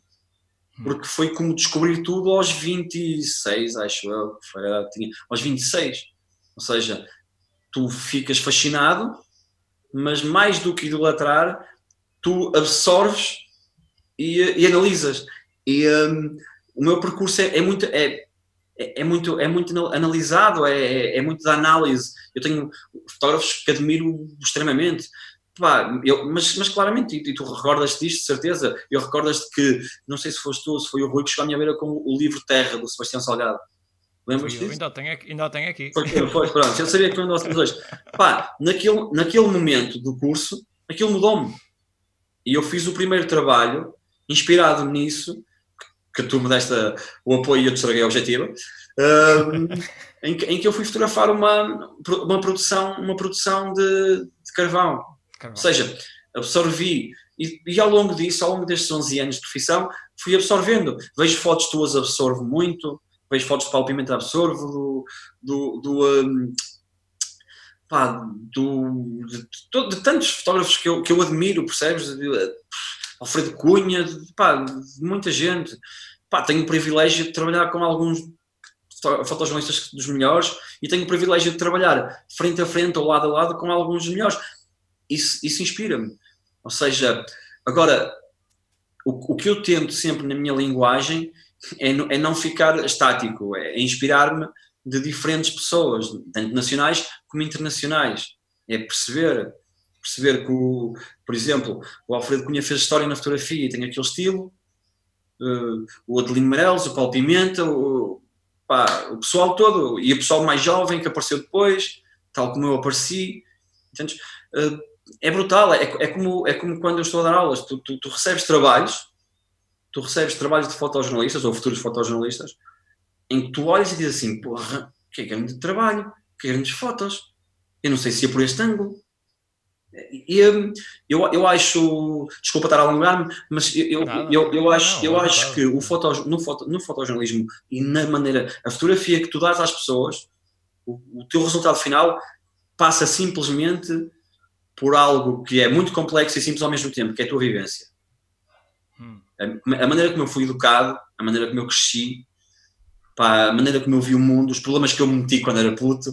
Hum. Porque foi como descobrir tudo aos 26, acho eu, foi, tinha, aos 26. Ou seja, tu ficas fascinado, mas mais do que idolatrar, tu absorves e, e analisas. E um, o meu percurso é, é muito. É, é, é, muito, é muito analisado, é, é, é muito da análise. Eu tenho fotógrafos que admiro extremamente. Pá, eu, mas, mas claramente, e, e tu recordas disto, de certeza, eu recordas-te que, não sei se foste tu, se foi o Rui que chegou à minha beira com o livro Terra, do Sebastião Salgado. Lembras disso? Ainda tenho aqui. Ainda tenho aqui. Foi, foi, pronto, eu sabia que foi dos dois. Pá, naquele, naquele momento do curso, aquilo mudou-me. E eu fiz o primeiro trabalho, inspirado nisso, que tu me deste o apoio e eu te estraguei a objetiva, em, que, em que eu fui fotografar uma, uma produção, uma produção de, de carvão ou seja, absorvi e, e, ao longo disso, ao longo destes 11 anos de profissão, fui absorvendo. Vejo fotos tuas, absorvo muito, vejo fotos de Paulo Pimenta, absorvo, do, do, do, um, pá, do de, de, tantos fotógrafos que eu, que eu admiro, percebes? Alfredo Cunha, de, pá, de muita gente. Pá, tenho o privilégio de trabalhar com alguns fotojornalistas dos melhores e tenho o privilégio de trabalhar frente a frente ou lado a lado com alguns dos melhores isso, isso inspira-me. Ou seja, agora, o, o, que eu tento sempre na minha linguagem é, é não ficar estático, é, inspirar-me de diferentes pessoas, tanto nacionais como internacionais. É perceber, perceber que, o, por exemplo, o Alfredo Cunha fez história na fotografia e tem aquele estilo, uh, o Adelino Meirelles, o Paulo Pimenta, o, pá, o pessoal todo, e o pessoal mais jovem que apareceu depois, tal como eu apareci. Entendes? Uh, é brutal, é, é, como, é como quando eu estou a dar aulas, tu, tu, tu recebes trabalhos, tu recebes trabalhos de fotojornalistas ou futuros fotojornalistas, em que tu olhas e dizes assim, porra, que grande trabalho, que grandes fotos, eu não sei se é por este ângulo. E, hum, eu, eu acho, desculpa estar a alongar-me, mas eu, eu, eu, eu acho, eu acho que o foto, no, foto, no fotojornalismo e na maneira, a fotografia que tu dás às pessoas, o, o teu resultado final passa simplesmente por algo que é muito complexo e simples ao mesmo tempo, que é a tua vivência. Hum. A, a, maneira como eu fui educado, a maneira como eu cresci, pá, a maneira como eu vi o mundo, os problemas que eu me meti quando era puto,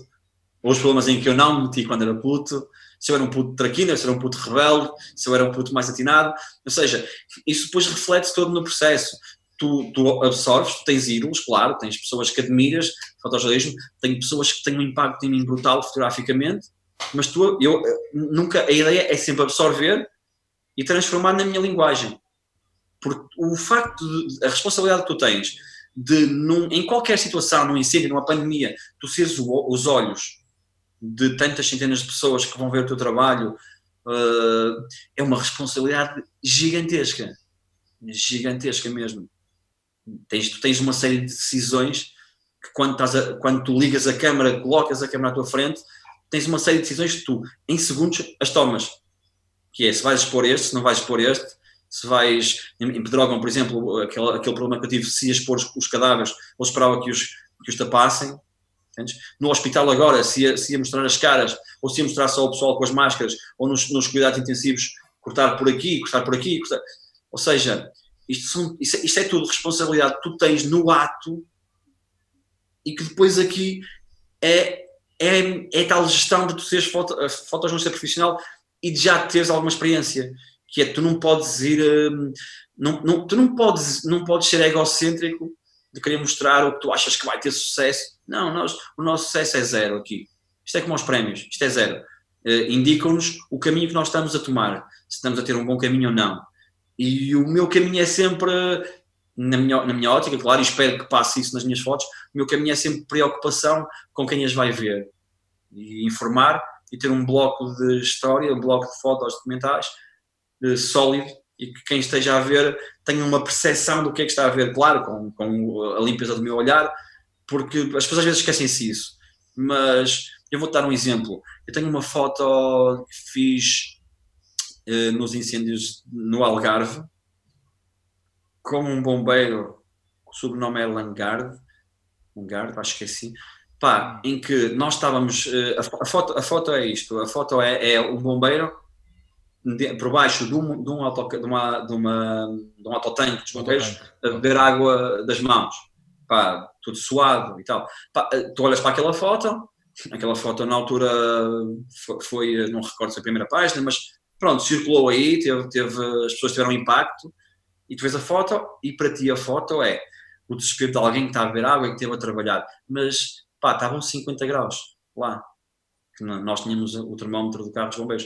ou os problemas em que eu não me meti quando era puto, se eu era um puto traquina, se eu era um puto rebelde, se eu era um puto mais atinado, ou seja, isso depois reflete-se todo no processo. Tu, tu, absorves, tu tens ídolos, claro, tens pessoas que admiras, fotojornalismo, tem pessoas que têm um impacto em mim brutal fotograficamente, mas tu, eu nunca, a ideia é sempre absorver e transformar na minha linguagem. Porque o facto de, a responsabilidade que tu tens de, num, em qualquer situação, num incêndio, numa pandemia, tu seres o, os olhos de tantas centenas de pessoas que vão ver o teu trabalho, uh, é uma responsabilidade gigantesca. Gigantesca mesmo. Tens, tu tens uma série de decisões que quando, estás a, quando tu ligas a câmera, colocas a câmera à tua frente, tens uma série de decisões que tu, em segundos, as tomas. Que é se vais expor este, se não vais expor este, se vais em, Pedrógão, por exemplo, aquele, aquele problema que eu tive, se ia expor os, os cadáveres ou esperava que os, que os tapassem. Entendes? No hospital agora, se ia, se ia mostrar as caras, ou se ia mostrar só o pessoal com as máscaras, ou nos, nos cuidados intensivos, cortar por aqui, cortar por aqui. Cortar... Ou seja, isto, são, isto, é, isto, é, tudo responsabilidade que tu tens no ato e que depois aqui é, é, é tal gestão de tu seres foto, fotojornalista profissional e de já teres alguma experiência, que é tu não podes ir, hum, não, não, tu não podes, não podes ser egocêntrico de querer mostrar o que tu achas que vai ter sucesso. Não, nós, o nosso sucesso é zero aqui. Isto é como os prémios, isto é zero. Uh, Indicam-nos o caminho que nós estamos a tomar, se estamos a ter um bom caminho ou não. E o meu caminho é sempre, na minha, na minha ótica, claro, e espero que passe isso nas minhas fotos, o meu caminho é sempre preocupação com quem as vai ver. E informar e ter um bloco de história, um bloco de fotos documentais uh, sólido e que quem esteja a ver tenha uma percepção do que é que está a ver, claro, com, com a limpeza do meu olhar, porque as pessoas às vezes esquecem-se isso. Mas eu vou dar um exemplo. Eu tenho uma foto que fiz eh, nos incêndios no Algarve, com um bombeiro, o sobrenome é Langard, Langard, acho que é assim, pá, em que nós estávamos, eh, a, foto, a foto é isto, a foto é, é um bombeiro de, por baixo de um, de um, auto, de uma, de uma, de um autotanque dos bombeiros a beber água das mãos, pá, tudo suado e tal. Pá, eh, tu olhas para aquela foto, aquela foto na altura foi, não recordo se a primeira página, mas pronto, circulou aí, teve, teve, as pessoas tiveram impacto, e tu vês a foto, e para ti a foto é o desespero de alguém que está a beber água e que esteve a trabalhar, mas pá, estavam 50 graus lá, nós tínhamos o termómetro do carro dos bombeiros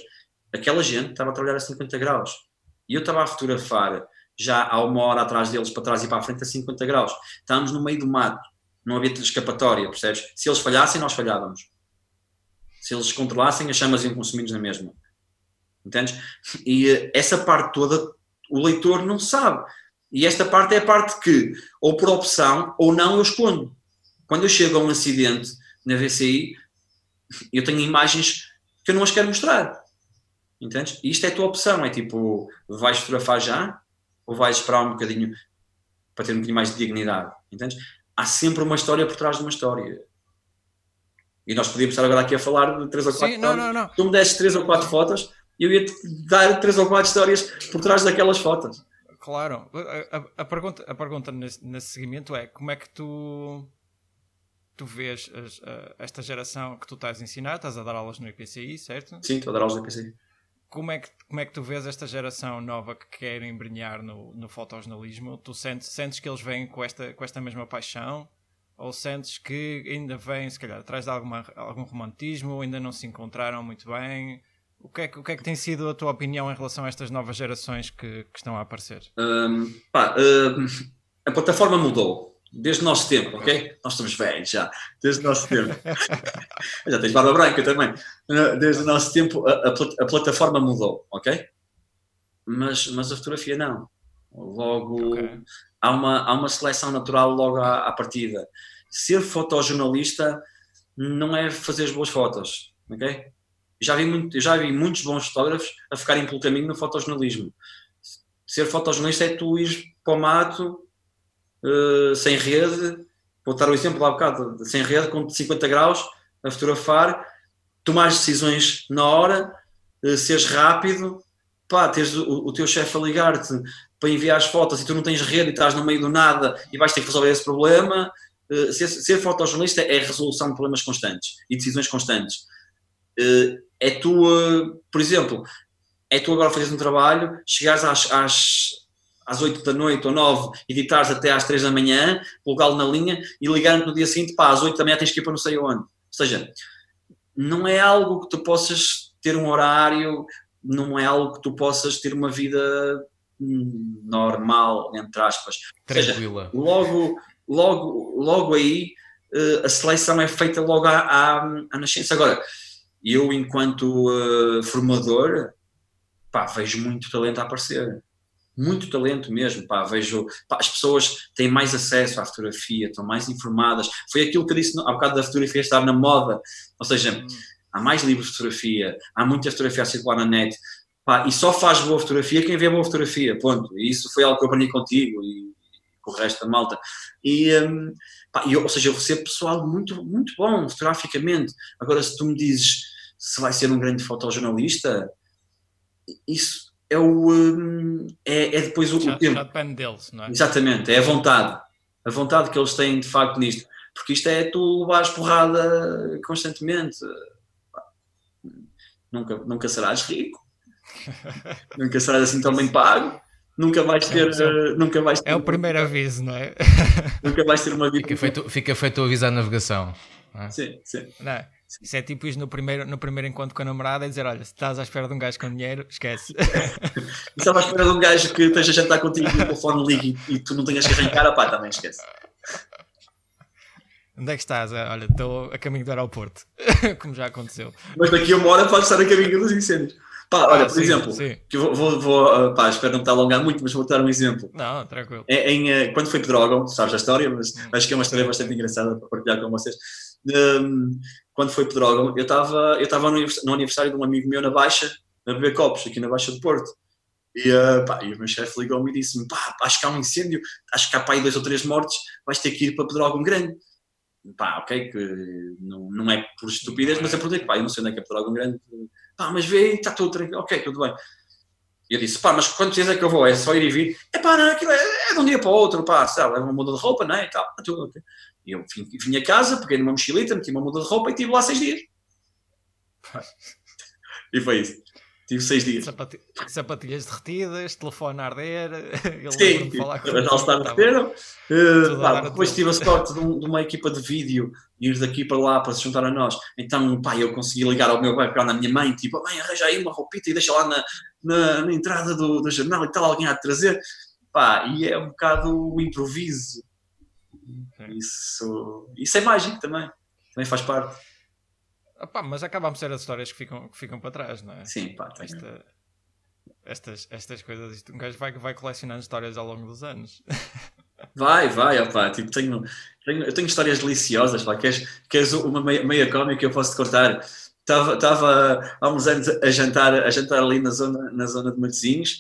aquela gente estava a trabalhar a 50 graus. E eu estava a fotografar já há uma hora atrás deles, para trás e para a frente, a 50 graus. Estávamos no meio do mato, não havia escapatória, percebes? Se eles falhassem, nós falhávamos. Se eles controlassem, as chamas iam consumidos na mesma. Entendes? E uh, essa parte toda o leitor não sabe. E esta parte é a parte que, ou por opção, ou não, eu escondo. Quando eu chego a um acidente na VCI, eu tenho imagens que eu não as quero mostrar. Entendes? E isto é a tua opção, é tipo, vais fotografar já ou vais esperar um bocadinho para ter um bocadinho mais de dignidade, entendes? Há sempre uma história por trás de uma história. E nós podíamos estar agora aqui a falar de três ou quatro Sim, não, não, não. Tu me deste três ou quatro fotos eu ia-te dar três ou quatro histórias por trás daquelas fotos. Claro. A, a, a pergunta, a pergunta nesse, nesse seguimento é como é que tu tu vês as, a, esta geração que tu estás a ensinar, estás a dar aulas no IPCI, certo? Sim, estou a dar aulas no IPCI como é, que, como é que tu vês esta geração nova que quer embrenhar no, no fotojornalismo? Tu sentes, sentes que eles vêm com esta, com esta mesma paixão? Ou sentes que ainda vêm, se calhar, atrás de alguma, algum romantismo, ainda não se encontraram muito bem? O que, é que, o que é que tem sido a tua opinião em relação a estas novas gerações que, que estão a aparecer? Um, pá, um, a plataforma mudou desde o nosso tempo, ok? Nós estamos velhos já, desde o nosso tempo. já tens barba branca também. Desde o nosso tempo a, a, a, plataforma mudou, ok? Mas, mas a fotografia não. Logo, okay. há, uma, há uma seleção natural logo à, à partida. Ser fotojornalista não é fazer as boas fotos, ok? Já vi, muito, já vi muitos bons fotógrafos a ficarem pelo caminho no fotojornalismo. Ser fotojornalista é tu ir para o mato uh, sem rede, vou dar o exemplo lá bocado, sem rede, com 50 graus, a fotografar, tomar decisões na hora, uh, seres rápido, pá, teres o, o teu chefe a ligar-te para enviar as fotos e tu não tens rede e estás no meio do nada e vais ter que resolver esse problema. Uh, ser, ser fotojornalista é resolução de problemas constantes e decisões constantes. Uh, é tu, por exemplo, é tu agora fazes um trabalho, chegares às, às, às 8 da noite ou 9, editares até às 3 da manhã, colocá-lo na linha e ligar-te no dia seguinte, pá, às 8 da manhã tens que ir para não sei onde. Ou seja, não é algo que tu possas ter um horário, não é algo que tu possas ter uma vida normal, entre aspas. Tranquila. Seja, logo, logo, logo aí uh, a seleção é feita logo à, à, à nascença. Agora, eu enquanto uh, formador, pá, vejo muito talento a aparecer muito talento mesmo, pá, vejo, pá, as pessoas têm mais acesso à fotografia, estão mais informadas, foi aquilo que eu disse há bocado da fotografia estar na moda, ou seja, hum. há mais livros de fotografia, há muita fotografia a circular na net, pá, e só faz boa fotografia quem vê boa fotografia, ponto. E isso foi algo que eu aprendi contigo e com o resto da malta. E, um, pá, eu, ou seja, eu recebo pessoal muito, muito bom fotograficamente. Agora, se tu me dizes se vai ser um grande fotojornalista, isso é o um, é, é, depois o, já, o tempo. Já depende deles, não é? Exatamente, é a vontade. A vontade que eles têm de facto nisto. Porque isto é tu levares porrada constantemente. Nunca, nunca serás rico. nunca serás assim tão bem pago. Nunca vais ter. É, nunca vais ter é o primeiro aviso, não é? nunca vais ter uma vida. Fica feito, fica feito o aviso à navegação. É? Sim, sim. Não, é? Isso é tipo isso no primeiro, no primeiro encontro com a namorada e dizer: Olha, se estás à espera de um gajo com dinheiro, esquece. se estás à espera de um gajo que esteja a jantar contigo e o telefone ligue e, tu não tenhas que arrancar, pá, também esquece. Onde é que estás? Olha, estou a caminho do aeroporto, como já aconteceu. Mas daqui a uma hora podes estar a caminho dos incêndios. Pá, olha, ah, por sim, exemplo, sim. que vou, vou, vou ah, pá, espero não estar a alongar muito, mas vou dar um exemplo. Não, tranquilo. É, em, em, quando foi Pedrógão, sabes a história, mas hum. acho que é uma história bastante engraçada para partilhar com vocês. Um, quando foi Pedrógão, eu estava eu estava no, no aniversário de um amigo meu na Baixa, a beber copos, aqui na Baixa do Porto. E, uh, pá, e o meu chefe ligou-me e disse-me: pá, acho que há um incêndio, acho que há pá, aí dois ou três mortes, vais ter que ir para Pedrógão Grande pá, ok, que não, não é por estupidez, mas eu perguntei, pá, eu não sei onde é que é algum grande, pá, mas vê, está tudo tranquilo, ok, tudo bem. E eu disse, pá, mas quantos dias é que eu vou? É só ir e vir? É pá, não, aquilo é, é de um dia para o outro, pá, sabe, leva uma muda de roupa, não é, e tal, tá tudo, ok. E eu vim, vim a casa, peguei numa mochilita, meti uma muda de roupa e estive lá seis dias. e foi isso. Tive seis dias. Sapati sapatilhas derretidas, telefone a arder. Ele Sim, falar com as está derreteram. Uh, depois tive a sorte de, um, de, uma equipa de vídeo ir daqui para lá para se juntar a nós. Então, pá, eu consegui ligar ao meu background, à minha mãe, tipo, mãe, arranja aí uma roupita e deixa lá na, na, na entrada do, do, jornal e tal, alguém há de trazer. Pá, e é um bocado o improviso. Isso, isso é mágico também. Também faz parte. Opa, mas acabam por ser as histórias que ficam, que ficam para trás, não é? Sim, pá, Esta, estas, estas coisas, isto, um gajo vai, vai colecionando histórias ao longo dos anos. Vai, vai, opá, tipo, tenho, tenho, eu tenho histórias deliciosas, pá, queres, queres uma meia, meia cómica que eu posso te contar? Estava, há uns anos a jantar, a jantar ali na zona, na zona de Matosinhos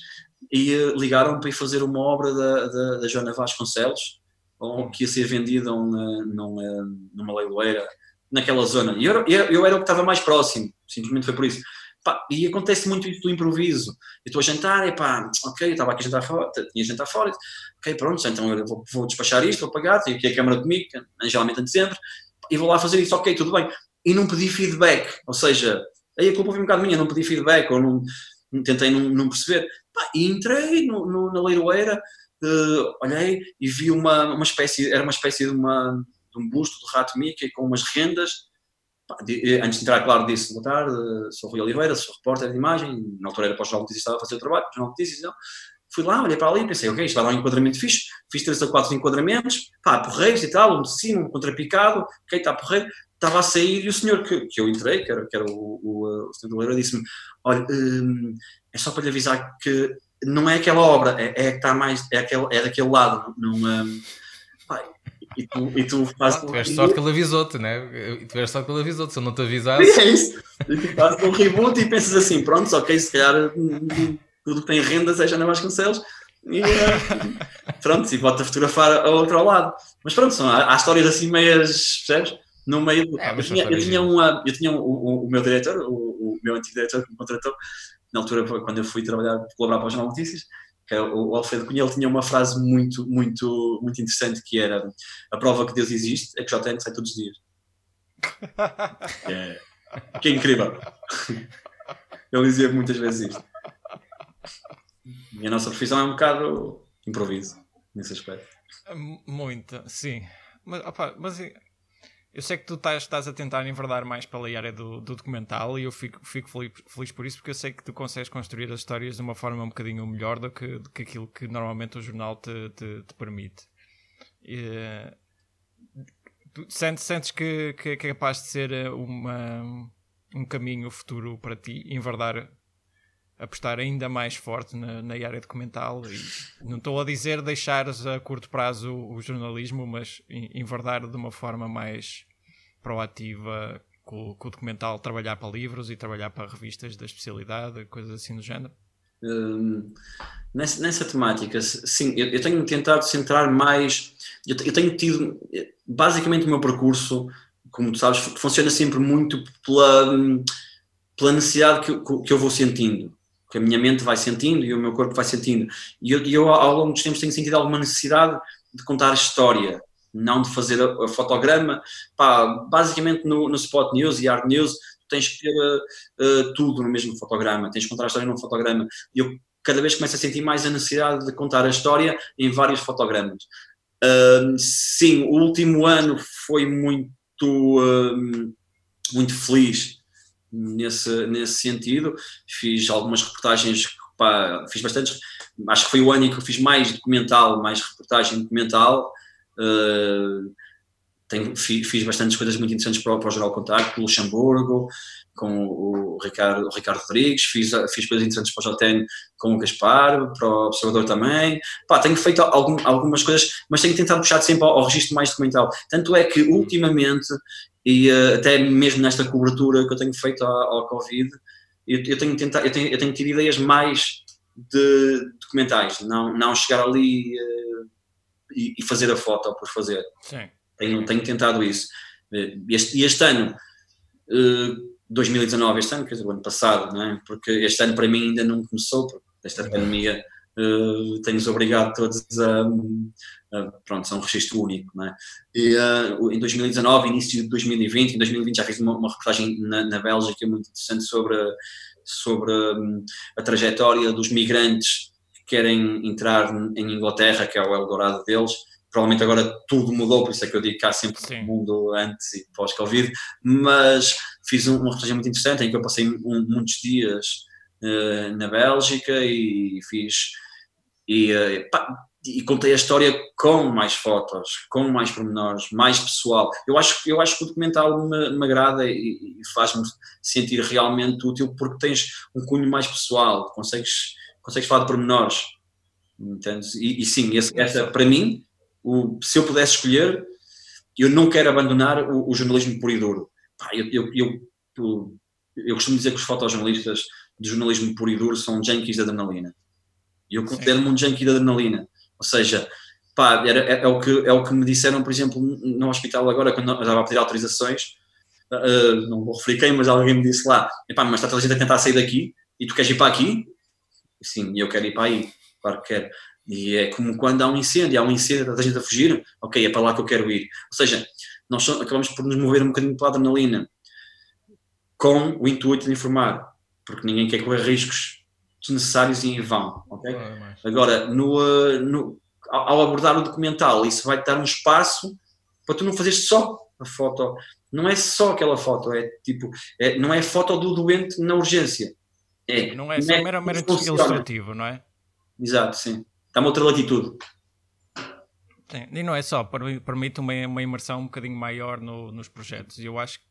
e uh, ligaram para ir fazer uma obra da, da, da Joana Vasconcelos, que ia ser vendida numa, numa, numa leiloeira naquela zona. E eu, eu, eu, era o que estava mais próximo, simplesmente foi por isso. Pá, e acontece muito isso do improviso. Eu estou a jantar, e pá, ok, estava aqui a jantar fora, tinha jantar fora, ok, pronto, então eu vou, vou despachar isto, vou pagar, tenho aqui a câmara comigo, geralmente antes de sempre, e vou lá fazer isso, ok, tudo bem. E não pedi feedback, ou seja, aí a culpa foi um bocado minha, não pedi feedback, ou não, tentei não, não perceber. Pá, e entrei no, no, na leiroeira, uh, olhei e vi uma, uma espécie, era uma espécie de uma de um busto do rato Mickey com umas rendas. Antes de entrar, claro, disse: Boa tarde, sou Rui Oliveira, sou repórter de imagem. Na altura era para o Jornal estava a fazer o trabalho, Jornal Notícias. Não. Fui lá, olhei para ali, pensei: Ok, isto vai dar um enquadramento fixe. Fiz três ou quatro enquadramentos, pá, porreiros e tal, um de cima, um contrapicado. Ok, está porreiro. Estava a sair e o senhor que, que eu entrei, que era, que era o, o, o senhor do Leiro, disse-me: Olha, hum, é só para lhe avisar que não é aquela obra, é, é que está mais, é, aquele, é daquele lado. Não, um, pá, e tu, e tu fazes. Ah, tiveste sorte que ele avisou-te, né? Tiveste sorte que ele avisou-te, se ele não te avisasse. E é isso. E tu fazes um reboot e pensas assim: pronto, ok, se calhar hum, tudo que tem renda seja na Vasconcelos. E pronto, e bota a fotografar ao outro lado. Mas pronto, são, há, há histórias assim meias, percebes? No meio. É, eu, tinha, eu, tinha uma, eu tinha um, o, o meu diretor, o, o meu antigo diretor que me contratou, na altura, quando eu fui trabalhar, colaborar para o Jornal Notícias, é o Alfredo Cunha ele tinha uma frase muito, muito, muito interessante que era a prova que Deus existe é que o JN sai todos os dias. É, que é incrível. Ele dizia muitas vezes isto. E a nossa profissão é um bocado improviso nesse aspecto. Muito, sim. Mas, opa, mas eu sei que tu estás, estás a tentar enverdar mais pela área do, do documental e eu fico, fico feliz, feliz, por isso porque eu sei que tu consegues construir as histórias de uma forma um bocadinho melhor do que, do que aquilo que normalmente o jornal te, te, te permite. E, tu sentes, sentes que, que, é capaz de ser eh, uma, um caminho futuro para ti, enverdar, apostar ainda mais forte na, na área documental e não estou a dizer deixares a curto prazo o, o jornalismo, mas enverdar de uma forma mais proativa com, com, o documental trabalhar para livros e trabalhar para revistas da especialidade, coisas assim do género? Um, nessa, nessa, temática, sim, eu, eu, tenho tentado centrar mais. Eu, eu, tenho tido. Basicamente, o meu percurso, como tu sabes, funciona sempre muito pela, pela necessidade que, que eu vou sentindo. Que a minha mente vai sentindo e o meu corpo vai sentindo. E eu, eu ao longo dos tempos, tenho sentido alguma necessidade de contar história, não de fazer a fotograma. Pá, basicamente, no, no Spot News e Art News, tens que ter uh, tudo no mesmo fotograma, tens que contar a história num fotograma. E eu cada vez começo a sentir mais a necessidade de contar a história em vários fotogramas. Uh, sim, o último ano foi muito, uh, muito feliz nesse, nesse sentido. Fiz algumas reportagens, pá, fiz bastantes, acho que foi o ano em que eu fiz mais documental, mais reportagem documental. Uh, tenho, fiz, fiz bastantes coisas muito interessantes para, para o Geral Contacto, com o Luxemburgo, com o Ricardo, o Ricardo Rodrigues, fiz, fiz coisas interessantes para o JTN com o Gaspar, para o Observador também. Pá, tenho feito algum, algumas coisas, mas tenho tentado puxar sempre ao, ao registro mais documental. Tanto é que, ultimamente, e uh, até mesmo nesta cobertura que eu tenho feito ao, ao Covid, eu, eu, tenho tentado, eu, tenho, eu tenho tido ideias mais de documentais, não, não chegar ali uh, e, e, fazer a foto por fazer. Sim tenho, tenho tentado isso. Este, este ano, 2019, eh, este ano, quer dizer, o ano passado, não é? porque este ano para mim ainda não começou, porque esta pandemia uh, tem-nos obrigado todos a, pronto, a um registro único, não é? E uh, em 2019, início de 2020, em 2020 já fiz uma, uma reportagem na, na Bélgica muito interessante sobre, sobre um, a trajetória dos migrantes que querem entrar em Inglaterra, que é o Eldorado deles, provavelmente agora tudo mudou, por isso é que eu digo que há sempre Sim. um mundo antes e pós-Covid, mas fiz uma reportagem muito interessante em que eu passei um, muitos dias uh, na Bélgica e fiz e, pá, e, contei a história com mais fotos, com mais pormenores, mais pessoal. Eu acho, eu acho que o documental me, me agrada e, e faz-me sentir realmente útil porque tens um cunho mais pessoal, consegues, consegues falar de pormenores. Entendes? E, e sim, esse, essa, para mim, o, se eu pudesse escolher, eu não quero abandonar o, o jornalismo puro e duro. Pá, eu, eu, eu, eu, costumo dizer que os fotojornalistas de jornalismo puro e duro são junkies da adrenalina. E eu considero-me um junkie da adrenalina. Ou seja, pá, era, é, é, o que, é o que me disseram, por exemplo, no hospital agora, quando eu estava a pedir autorizações, uh, não vou referir quem, mas alguém me disse lá, mas está toda a gente a tentar sair daqui e tu queres ir para aqui? Sim, eu quero ir para aí, claro que quero. E é como quando há um incêndio, há um incêndio, está a gente a fugir, ok, é para lá que eu quero ir. Ou seja, nós acabamos por nos mover um bocadinho para a adrenalina, com o intuito de informar, porque ninguém quer correr riscos desnecessários e em vão, ok? Agora, no, eh, no, ao abordar o documental, isso vai-te dar um espaço para tu não fazeres só a foto, não é só aquela foto, é tipo, é, não é foto do doente na urgência. É, não é só é meramente ilustrativo, não é? Exato, sim dá-me outra latitude. Sim, e não é só, permite uma, uma imersão um bocadinho maior no, nos projetos. E eu acho que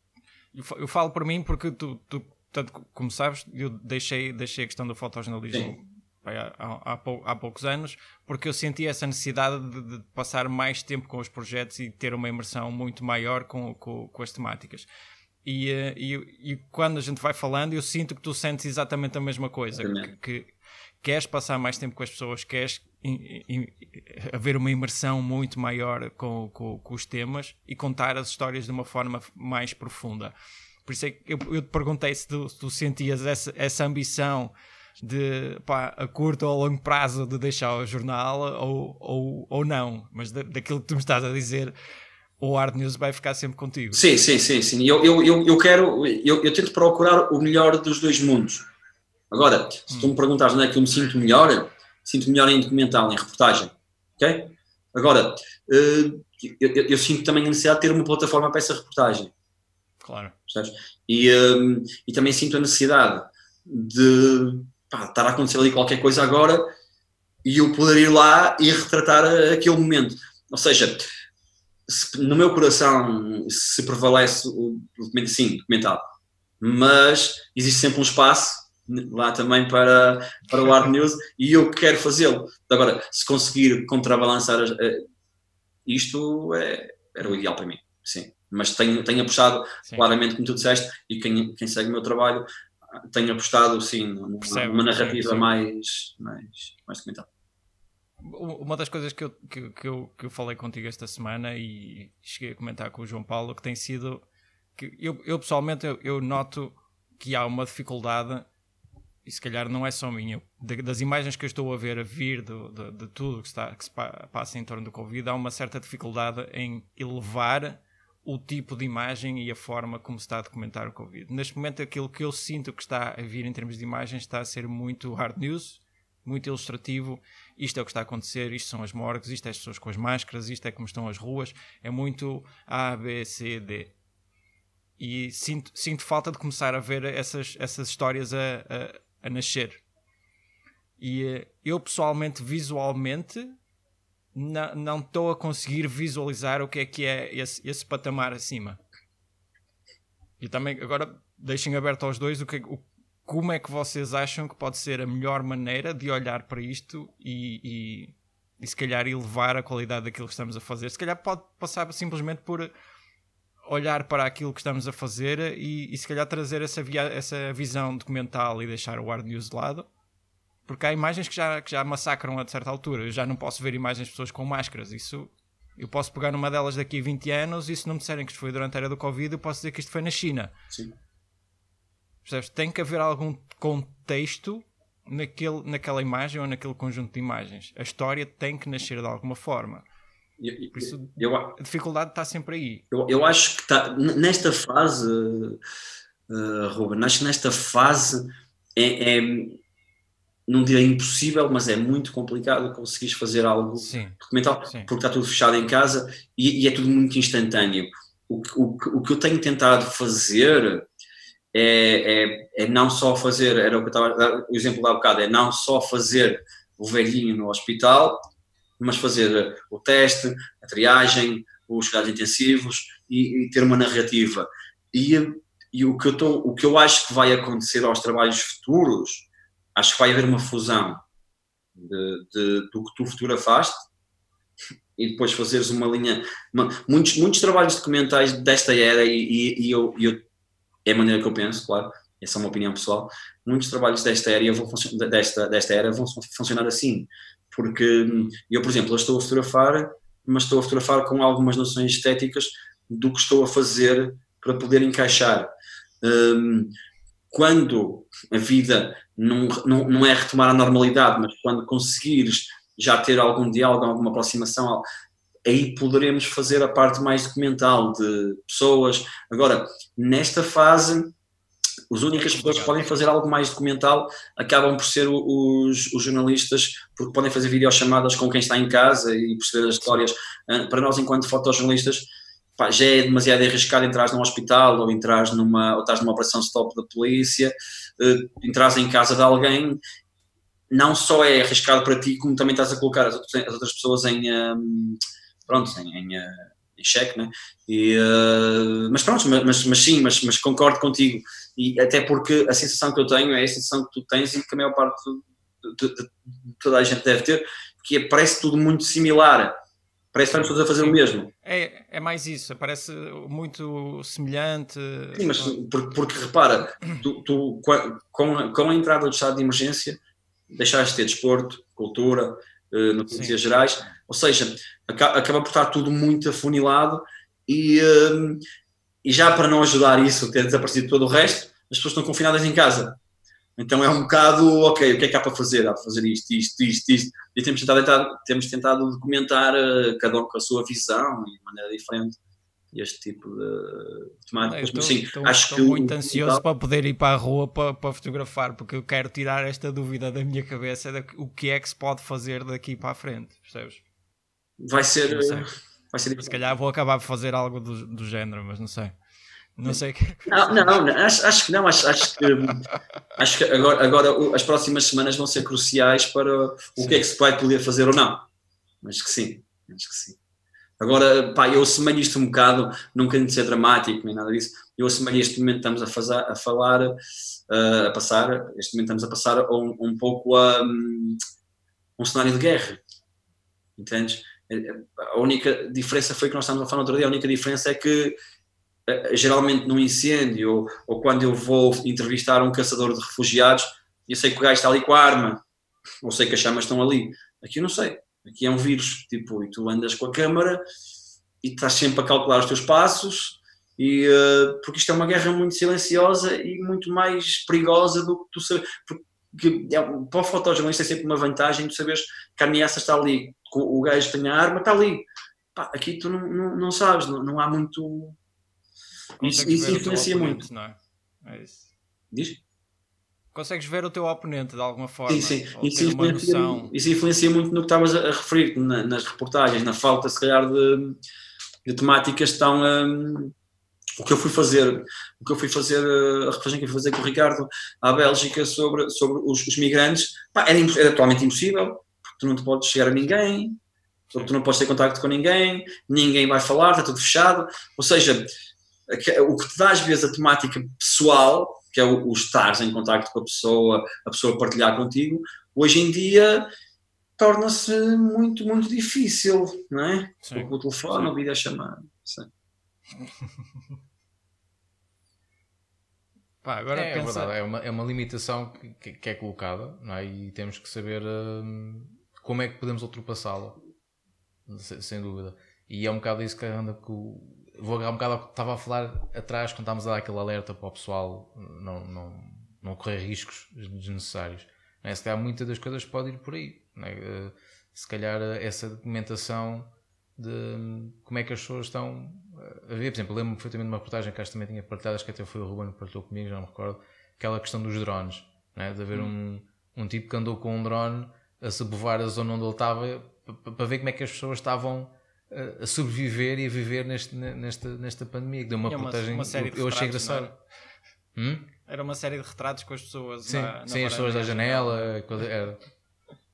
eu, falo por mim porque tu, tu tanto como sabes, eu deixei, deixei a questão do fotojornalismo há, há, há, poucos anos porque eu senti essa necessidade de, de, passar mais tempo com os projetos e ter uma imersão muito maior com, com, com as temáticas. E, eh, e, e, quando a gente vai falando, eu sinto que tu sentes exatamente a mesma coisa. Que, que, queres passar mais tempo com as pessoas, queres in, in, haver uma imersão muito maior com, com, com, os temas e contar as histórias de uma forma mais profunda. Por isso é que eu, eu te perguntei se tu, se tu sentias essa, essa ambição de pá, a curto ou a longo prazo de deixar o jornal ou, ou, ou não, mas da, daquilo que tu me estás a dizer o Hard News vai ficar sempre contigo. Sim, sim, sim, sim. Eu, eu, eu, eu quero, eu, eu tento procurar o melhor dos dois mundos. Agora, se tu me perguntares onde é que eu me sinto melhor, sinto melhor em documental, em reportagem. Ok? Agora, uh, eu, eu, eu, sinto também a necessidade de ter uma plataforma para essa reportagem. Claro. E, um, e também sinto a necessidade de pá, estar a acontecer ali qualquer coisa agora e eu poder ir lá e retratar aquele momento. Ou seja, se, no meu coração se prevalece o documento, sim, documental, mas existe sempre um espaço lá também para, para o Hard News e eu quero fazê-lo. Agora, se conseguir contrabalançar uh, isto, é, era o ideal para mim, sim. Mas tenho, tenho apostado sim. claramente, como tu disseste, e quem, quem segue o meu trabalho, tenho apostado sim numa, numa narrativa sim, sim. mais, mais, mais documentada. Uma das coisas que eu, que, que, eu, que eu falei contigo esta semana e cheguei a comentar com o João Paulo que tem sido que eu, eu pessoalmente eu, eu noto que há uma dificuldade e se calhar não é só minha, das imagens que eu estou a ver a vir do, de, de, tudo que, está, que se passa em torno do Covid, há uma certa dificuldade em elevar o tipo de imagem e a forma como se está a documentar o Covid. Neste momento, aquilo que eu sinto que está a vir em termos de imagens está a ser muito hard news, muito ilustrativo. Isto é o que está a acontecer, isto são as morgues, isto é as pessoas com as máscaras, isto é como estão as ruas. É muito A, B, C, D. E sinto, sinto falta de começar a ver essas, essas histórias a, a, a nascer. E eh, eu, pessoalmente, visualmente, não estou a conseguir visualizar o que é que é esse, esse patamar acima. E também, agora, deixem aberto aos dois o que, o, como é que vocês acham que pode ser a melhor maneira de olhar para isto e, e, e se calhar elevar a qualidade daquilo que estamos a fazer. Se calhar pode passar simplesmente por olhar para aquilo que estamos a fazer e, e se calhar trazer essa, via, essa visão documental e deixar o hard news de lado porque há imagens que já, que já massacram a certa altura. Eu já não posso ver imagens de pessoas com máscaras. Isso eu posso pegar numa delas daqui a 20 anos e se não me disserem que isto foi durante a era do Covid, eu posso dizer que isto foi na China. Sim. Percebes? Tem que haver algum contexto naquele, naquela imagem ou naquele conjunto de imagens. A história tem que nascer de alguma forma. Eu, Por isso, eu, a dificuldade está sempre aí. Eu, eu acho que está nesta fase, uh, Ruben, acho que nesta fase é, é não direi impossível, mas é muito complicado conseguires fazer algo Sim. documental, Sim. porque está tudo fechado em casa e, e é tudo muito instantâneo. O, o, o, que eu tenho tentado fazer é, é, é, não só fazer, era o que eu estava, o exemplo da bocado, é não só fazer o velhinho no hospital, mas fazer o teste, a triagem, os cuidados intensivos e, e ter uma narrativa. E, e o, que eu tô, o que eu acho que vai acontecer aos trabalhos futuros acho que vai haver uma fusão de, de, do que tu fotografaste e depois fazeres uma linha. Uma, muitos, muitos trabalhos documentais desta era, e, e, e eu, eu, é a maneira que eu penso, claro, essa é uma opinião pessoal. Muitos trabalhos desta era vão, desta, desta era vão funcionar assim, porque eu, por exemplo, eu estou a fotografar, mas estou a fotografar com algumas noções estéticas do que estou a fazer para poder encaixar. Um, quando a vida não, não, não é retomar a normalidade, mas quando conseguires já ter algum diálogo, alguma aproximação, aí poderemos fazer a parte mais documental de pessoas. Agora, nesta fase, as únicas pessoas que podem fazer algo mais documental acabam por ser os, os jornalistas, porque podem fazer videochamadas com quem está em casa e perceber as histórias. Ah, para nós, enquanto fotojornalistas, pá, já é demasiado arriscado entrar num hospital ou entrar numa, ou estás numa operação stop da polícia, uh, em casa de alguém, não só é arriscado para ti, como também estás a colocar as outras, as outras pessoas em, um, pronto, em, em, eh, em xeque, né? E, uh, mas pronto, mas, mas sim, mas, mas concordo contigo, e até porque a sensação que eu tenho é a sensação que tu tens e que a maior parte de, de, de toda a gente deve ter, que é, parece tudo muito similar, Parece que estamos todos a fazer o mesmo. É, é mais isso, parece muito semelhante. Sim, mas porque, porque repara, tu, tu, com, a, com a entrada do estado de emergência, deixaste de ter desporto, cultura, uh, notícias Sim. gerais, ou seja, acaba, acaba, por estar tudo muito afunilado e, uh, e já para não ajudar isso, ter desaparecido todo o resto, as pessoas estão confinadas em casa. Então é um bocado, ok, o que é que há para fazer? Há para fazer isto, isto, isto, isto. E temos tentado, temos tentado documentar uh, cada um com a sua visão e de maneira diferente este tipo de temáticas. Mas sim, estou, acho estou que muito ansioso para poder ir para a rua para, para, fotografar, porque eu quero tirar esta dúvida da minha cabeça de o que é que se pode fazer daqui para a frente, percebes? Vai ser. Vai ser Se calhar vou acabar por fazer algo do, do género, mas não sei. Não sei que... Não, não, acho, acho que não, acho, acho que, acho que agora, agora as próximas semanas vão ser cruciais para o sim. que é que se vai poder fazer ou não. Acho que sim, acho que sim. Agora, pá, eu assemelho isto um bocado, não querendo ser dramático nem nada disso, eu assemelho este momento estamos a, fazer, a falar, uh, a passar, este momento estamos a passar um, um pouco a um, um cenário de guerra, entendes? A única diferença foi que nós estávamos a falar no outro dia, a única diferença é que eh, geralmente num incêndio ou, ou, quando eu vou entrevistar um caçador de refugiados, eu sei que o gajo está ali com a arma, ou sei que as chamas estão ali. Aqui eu não sei. Aqui é um vírus, tipo, e tu andas com a câmara e estás sempre a calcular os teus passos, e, uh, porque isto é uma guerra muito silenciosa e muito mais perigosa do que tu sabes. Porque é, para o fotojornalista é sempre uma vantagem tu saberes que a ameaça está ali, o gajo tem a arma, está ali. Pá, aqui tu não, não, não sabes, não, não, há muito. Isso, isso influencia muito. Não é? é isso. Diz? consegues ver o teu oponente de alguma forma. Sim, sim. Isso influencia, isso influencia, muito no que estavas a, referir na, nas reportagens, na falta, se calhar, de, de temáticas tão. Um, o que eu fui fazer, o que eu fui fazer, a reportagem que eu fui fazer com o Ricardo à Bélgica sobre, sobre os, os migrantes, pá, era, era totalmente impossível, porque tu não te podes chegar a ninguém, porque tu não podes ter contacto com ninguém, ninguém vai falar, está tudo fechado. Ou seja, o que te dá às vezes a temática pessoal que é o, o estar em contato com a pessoa, a pessoa partilhar contigo, hoje em dia torna-se muito, muito difícil, não é? Sim. O telefone, Sim. a videochamada. Sim. Pá, agora é, pensa... é verdade, é uma, é uma limitação que, que, é colocada não é? e temos que saber hum, como é que podemos ultrapassá-la, sem, sem, dúvida. E é um bocado isso que anda com, vou agarrar um bocado ao que estava a falar atrás, quando estávamos a dar aquele alerta para o pessoal não, não, não correr riscos desnecessários. É? Se calhar muitas das coisas podem ir por aí. É? Eh, se calhar essa documentação de como é que as pessoas estão a ver. Por exemplo, lembro-me perfeitamente de uma reportagem que acho que também tinha partilhado, acho que até foi o Ruben que partilhou comigo, já não me recordo, aquela questão dos drones. É? De haver hum. um, um tipo que andou com um drone a sobrevoar a zona onde ele estava para ver como é que as pessoas estavam a sobreviver e a viver neste, nesta, nesta pandemia. Que deu uma, uma, uma série de eu achei engraçado. Hum? Era uma série de retratos com as pessoas sim, na, na sim as pessoas da janela, era,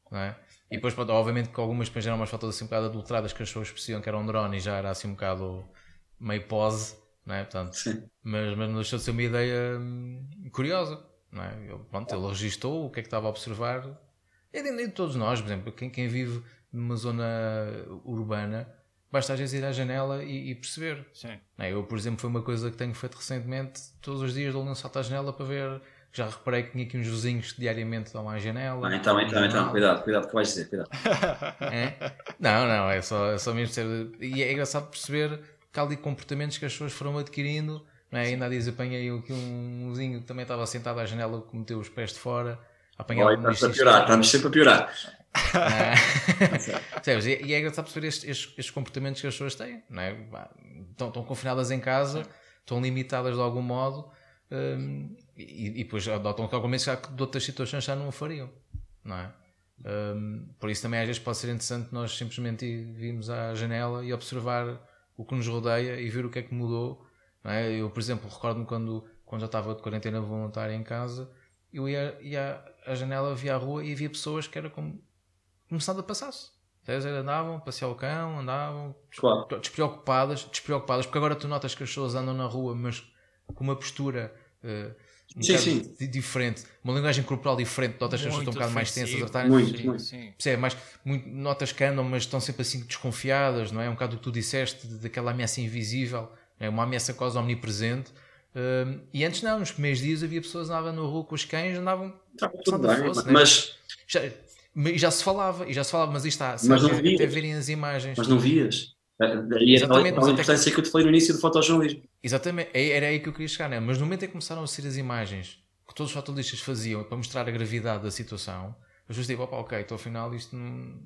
não é? E depois, obviamente, que algumas depois eram umas fotos assim um bocado adulteradas que as pessoas percebiam que era um drone e já era assim um bocado meio pose, não é? Portanto, mas, mas não deixou de ser uma ideia hum, curiosa, não é? Ele, pronto, ele registou o que é que estava a observar. E de todos nós, por exemplo, quem, quem vive numa zona urbana basta às vezes ir à janela e, e perceber. Sim. É, eu, por exemplo, foi uma coisa que tenho feito recentemente, todos os dias dou um salto à janela para ver. Já reparei que tinha aqui uns vizinhos que diariamente dão à janela. Ah, então, então, então, cuidado, cuidado que vais dizer, cuidado. É? Não, não, é só, é só mesmo ser. E é engraçado perceber que há ali comportamentos que as pessoas foram adquirindo. Não é? Ainda há dias apanhei aqui um vizinho que também estava sentado à janela, que meteu os pés de fora. Apanhava estamos a piorar, estamos sempre a piorar. É. e, é engraçado perceber estes, estes, estes, comportamentos que as pessoas têm. Não é? estão, estão confinadas em casa, estão limitadas de algum modo um, e, e depois adotam comportamentos que de outras situações já não o fariam. Não é? Um, por isso também às vezes pode ser interessante nós simplesmente irmos à janela e observar o que nos rodeia e ver o que é que mudou. É? Eu, por exemplo, recordo-me quando, quando já estava de quarentena voluntária em casa, eu ia, ia à janela, via a rua e via pessoas que era como começado a passar-se. Andavam, passear o cão, andavam claro. despreocupadas, despreocupadas, porque agora tu notas que as pessoas andam na rua, mas com uma postura uh, um sim, sim. diferente, uma linguagem corporal diferente, notas que as pessoas estão um bocado mais tensas a estar. Muito, sim, muito. Sim. É, mais, muito, notas que andam, mas estão sempre assim desconfiadas, não é? Um bocado o que tu disseste, daquela ameaça invisível, é uma ameaça quase omnipresente. Uh, e antes não, nos primeiros dias havia pessoas que andavam na rua com os cães, andavam. Tá, tudo bem, fosse, mas. Né? Já, e já se falava, e já se falava, mas isto está, mas não vias. até verem as imagens. Mas não vias. Daí era a importância que eu te falei no início do fotojornalismo. Exatamente, é, era aí que eu queria chegar, né? mas no momento em que começaram a ser as imagens que todos os fotojornalistas faziam para mostrar a gravidade da situação, as pessoas diziam, opa, ok, então afinal isto não,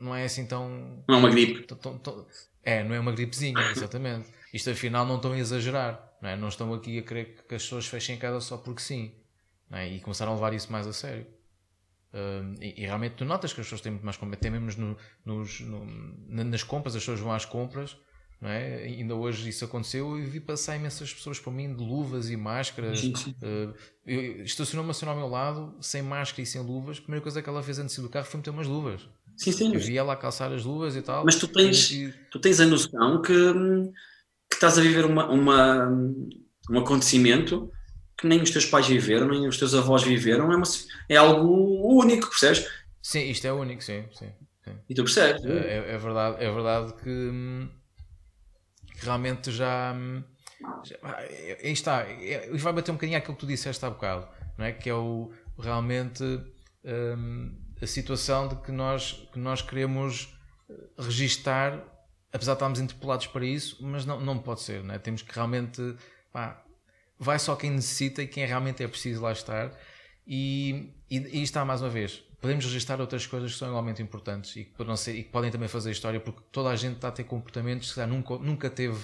não é assim tão... Não é uma gripe. Tão, tão, tão, é, não é uma gripezinha, exatamente. Isto afinal não estão a exagerar, não, é? não estão aqui a querer que as pessoas fechem em casa só porque sim. É? E começaram a levar isso mais a sério. Uh, e, e, realmente tu notas que as pessoas têm muito mais compras, até mesmo no, nos, no, nas compras, as pessoas vão às compras, não é? ainda hoje isso aconteceu e vi passar imensas pessoas para mim de luvas e máscaras. Sim, sim. Uh, estacionou uma senhora ao meu lado, sem máscara e sem luvas. A primeira coisa que ela fez antes do carro foi meter umas luvas. Sim, sim. Eu vi ela a calçar as luvas e tal. Mas tu tens, e... tu tens a noção que, que estás a viver uma, uma, um acontecimento que nem os teus pais viveram, nem os teus avós viveram, é, uma, é algo único, percebes? Sim, isto é único, sim. sim, sim. E tu percebes? É, é, é, verdade, é verdade que, que realmente já. Aí está, e vai bater um bocadinho aquilo que tu disseste há bocado, não é? Que é o realmente hum, a situação de que nós, que nós queremos registar, apesar de estarmos interpelados para isso, mas não, não pode ser, não é? Temos que realmente pá, vai só quem necessita e quem realmente é preciso lá estar. E, e, e está mais uma vez, podemos registrar outras coisas que são igualmente importantes e que, ser, e que podem também fazer história, porque toda a gente está a ter comportamentos que nunca, nunca teve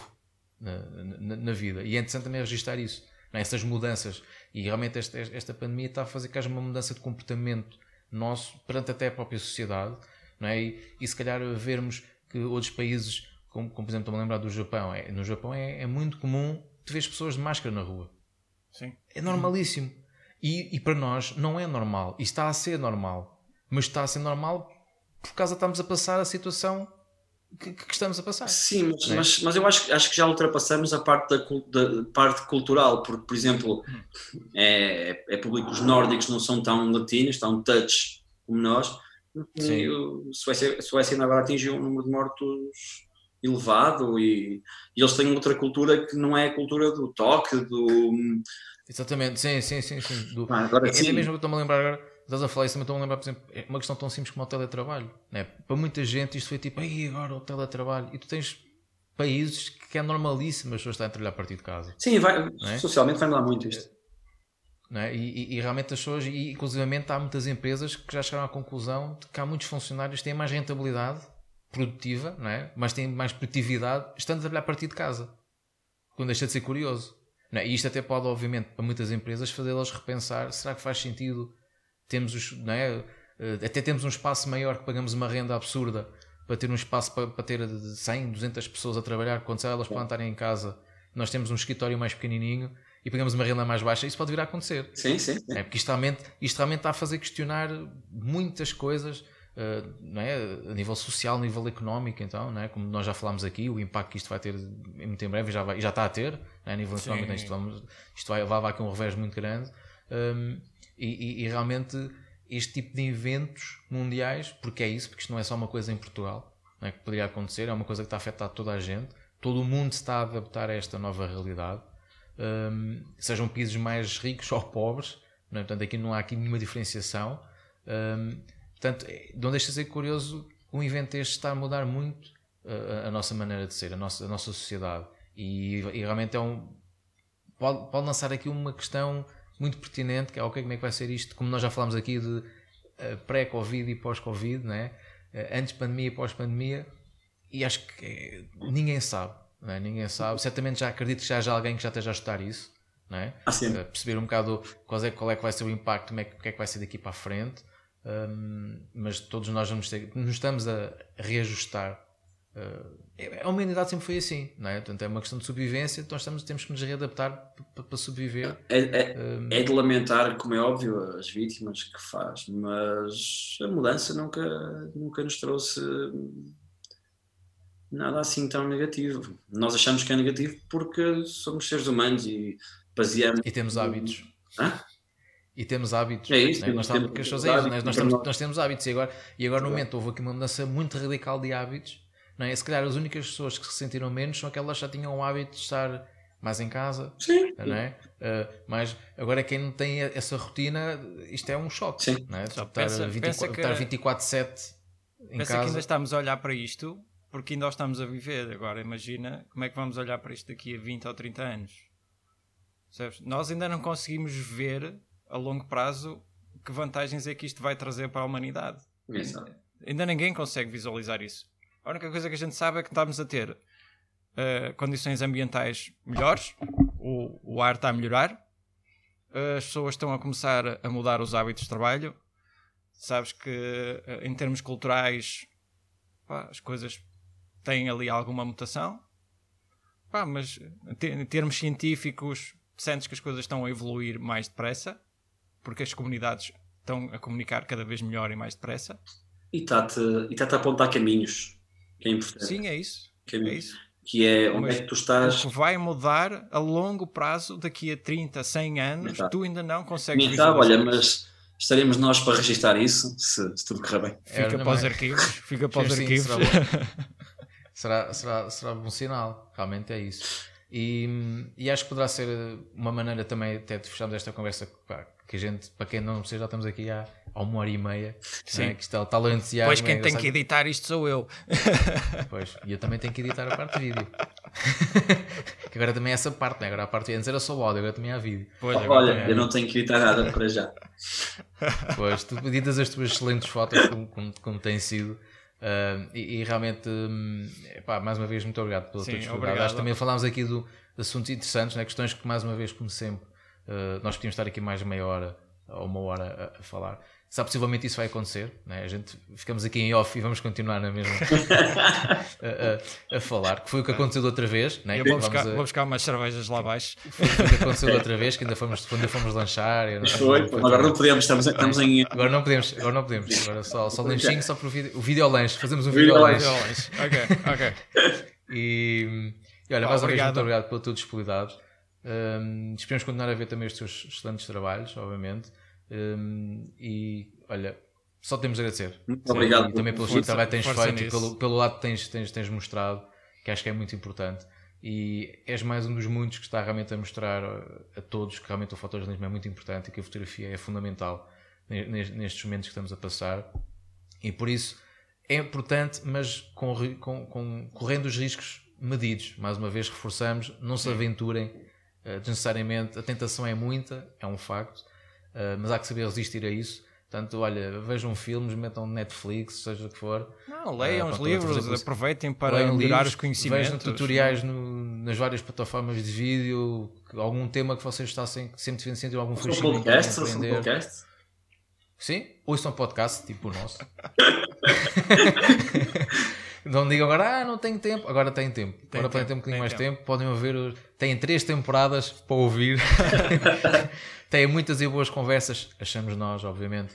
na, na, na, vida. E é interessante também registrar isso, é? essas mudanças. E realmente esta, esta pandemia está a fazer que haja uma mudança de comportamento nosso perante até a própria sociedade. É? e, e se calhar vermos que outros países, como, como por exemplo, estou-me a lembrar do Japão, é, no Japão é, é muito comum tu vês pessoas de máscara na rua. Sim. É normalíssimo. E, e para nós não é normal. E está a ser normal. Mas está a ser normal por causa estamos a passar a situação que, que estamos a passar. Sim, mas, é? mas, mas, eu acho, acho que já ultrapassamos a parte da, da parte cultural, porque, por exemplo, é, é públicos nórdicos não são tão latinos, tão touch como nós. Sim. Suécia, Suécia agora atingiu um número de mortos elevado e, e, eles têm outra cultura que não é a cultura do toque, do... Exatamente, sim, sim, sim. sim. Do... Ah, agora, é, sim. é mesmo que estou-me a lembrar agora, estás a falar isso, também estou-me a lembrar, por exemplo, é uma questão tão simples como o teletrabalho. Né? Para muita gente isto foi tipo, aí agora o teletrabalho, e tu tens países que é normalíssimo as pessoas estarem a trabalhar a partir de casa. Sim, vai, é? socialmente vai mudar muito isto. É? E, e, e, realmente as pessoas, e inclusivamente há muitas empresas que já chegaram à conclusão de que há muitos funcionários que têm mais rentabilidade produtiva, não é? mas tem mais produtividade estando a trabalhar a partir de casa. Quando deixa de ser curioso. Não é? E isto até pode, obviamente, para muitas empresas, fazê-las repensar: será que faz sentido? Temos os, não é? Eh, até temos um espaço maior que pagamos uma renda absurda para ter um espaço para, para ter 100, 200 pessoas a trabalhar, quando elas podem estarem em casa, nós temos um escritório mais pequenininho e pagamos uma renda mais baixa, isso pode vir a acontecer. Sim, sim. sim. É porque isto realmente, isto realmente está a fazer questionar muitas coisas eh, não é? a nível social, a nível económico, então, não é? como nós já falámos aqui, o impacto que isto vai ter muito em breve, já, vai, já está a ter, é? a nível Sim. económico, isto, vamos, isto vai levar aqui um revés muito grande. Um, e, e, e, realmente este tipo de eventos mundiais, porque é isso, porque isto não é só uma coisa em Portugal é? que poderia acontecer, é uma coisa que está a afetar toda a gente, todo o mundo está a adaptar a esta nova realidade, um, sejam países mais ricos ou pobres, não é? portanto aqui não há aqui nenhuma diferenciação. Um, Portanto, é, não deixa de ser curioso um evento este estar a mudar muito a, a, nossa maneira de ser, a nossa, a nossa sociedade. E, e realmente é um. Pode, pode, lançar aqui uma questão muito pertinente, que é ok, como é que vai ser isto? Como nós já falámos aqui de uh, pré-Covid e pós-Covid, né? Uh, antes pandemia e pós-pandemia, e acho que é, ninguém sabe, é? ninguém sabe. Certamente já acredito que já haja alguém que já esteja a estudar isso, é? Uh, perceber um bocado qual é, qual é que vai ser o impacto, como é, o que é que vai ser daqui para a frente. Um, mas todos nós vamos ter, nos estamos a reajustar. Uh, a humanidade sempre foi assim, não é? Portanto, é uma questão de sobrevivência, então estamos, temos que nos readaptar para sobreviver. É, é, um, é, de lamentar, como é óbvio, as vítimas que faz, mas a mudança nunca, nunca nos trouxe nada assim tão negativo. Nós achamos que é negativo porque somos seres humanos e baseamos. E temos hábitos. Hã? E temos hábitos. É isso, né? nós, estamos, temos, temos hábitos, né? nós, temos, nós temos hábitos e agora, e agora no momento houve aqui uma mudança muito radical de hábitos. Não é? Se calhar as únicas pessoas que se sentiram menos são aquelas que já tinham o hábito de estar mais em casa. Sim. Não é? Uh, mas agora quem não tem essa rotina, isto é um choque. Sim. Não é? Só estar, pensa, 24, pensa estar 24-7 em pensa casa. que ainda estamos a olhar para isto porque ainda estamos a viver. Agora imagina como é que vamos olhar para isto daqui a 20 ou 30 anos. Nós ainda não conseguimos ver a longo prazo que vantagens é que isto vai trazer para a humanidade. Exato. Ainda ninguém consegue visualizar isso. A única coisa que a gente sabe é que estamos a ter uh, condições ambientais melhores, o, o ar está a melhorar, uh, as pessoas estão a começar a mudar os hábitos de trabalho. Sabes que uh, em termos culturais pá, as coisas têm ali alguma mutação, pá, mas em termos científicos sentes que as coisas estão a evoluir mais depressa porque as comunidades estão a comunicar cada vez melhor e mais depressa. E está-te está a apontar caminhos, que é importante. Sim, é isso. Caminhos. É isso. Que é onde Mas é que tu estás. O que vai mudar a longo prazo, daqui a 30, 100 anos, Exato. tu ainda não consegues Quem sabe, olha, mas estaremos nós para registrar isso, se, se tudo correr bem. Fica é, para os arquivos. Fica para os arquivos. Será, será, será, será bom sinal, realmente é isso. E, e acho que poderá ser uma maneira também até de fecharmos esta conversa que a gente, para quem não precisa, já estamos aqui há, há uma hora e meia. Sim. Né? Que está, está. Pois quem é tem que editar isto sou eu. Pois, e eu também tenho que editar a parte de vídeo. que agora também é essa parte, né? agora a parte antes era só o áudio, agora também há vídeo. Pois, Olha, eu não tenho que editar nada para já. Pois, tu editas as tuas excelentes fotos como, como, como tem sido. Uh, e, e, realmente, um, epá, mais uma vez, muito obrigado pela Sim, tua disponibilidade. Acho que também falámos aqui do, de assuntos interessantes, né? questões que, mais uma vez, como sempre, uh, nós podíamos estar aqui mais meia hora ou uma hora a, a falar. Sabe, possivelmente isso vai acontecer, né? a gente ficamos aqui em off e vamos continuar na mesma a, a, a, falar, que foi o que aconteceu da outra vez. Né? Eu vou buscar, vou buscar umas cervejas lá abaixo. Foi o que aconteceu da outra vez, que ainda fomos, quando fomos lanchar. Não, foi, foi, agora não podemos, estamos, estamos em. Agora não podemos, agora não podemos. Agora só, só lanchinho, só para o vídeo, o vídeo lanche. Fazemos um vídeo lanche. ok, ok. E, e olha, mais uma vez, muito obrigado pela tua disponibilidade. Um, esperemos continuar a ver também os teus excelentes trabalhos, obviamente. Um, e olha, só temos a agradecer. Muito obrigado. E também pelo força, trabalho que tens feito e pelo, pelo lado que tens, tens, tens mostrado, que acho que é muito importante. E és mais um dos muitos que está realmente a mostrar a todos que realmente o fotojornalismo é muito importante e que a fotografia é fundamental nestes momentos que estamos a passar. E por isso é importante, mas com, com, com correndo os riscos medidos. Mais uma vez reforçamos, não se aventurem uh, desnecessariamente. A tentação é muita, é um facto ah, mas há que saber resistir a isso. Portanto, olha, vejam filmes, metam Netflix, seja o que for. Não, leiam uh, os livros, aproveitem para melhorar livros, os conhecimentos. Vejam tutoriais no, nas várias plataformas de vídeo, algum tema que vocês estassem sempre sentem algum fascínio. Podcast, um podcast? Sim, ouçam um podcast, tipo o nosso. não digam agora, ah, não tenho tempo. Agora têm tempo. Tem agora podem ter um bocadinho mais tempo. tempo. Podem ouvir. Têm três temporadas para ouvir. Têm muitas e boas conversas, achamos nós, obviamente,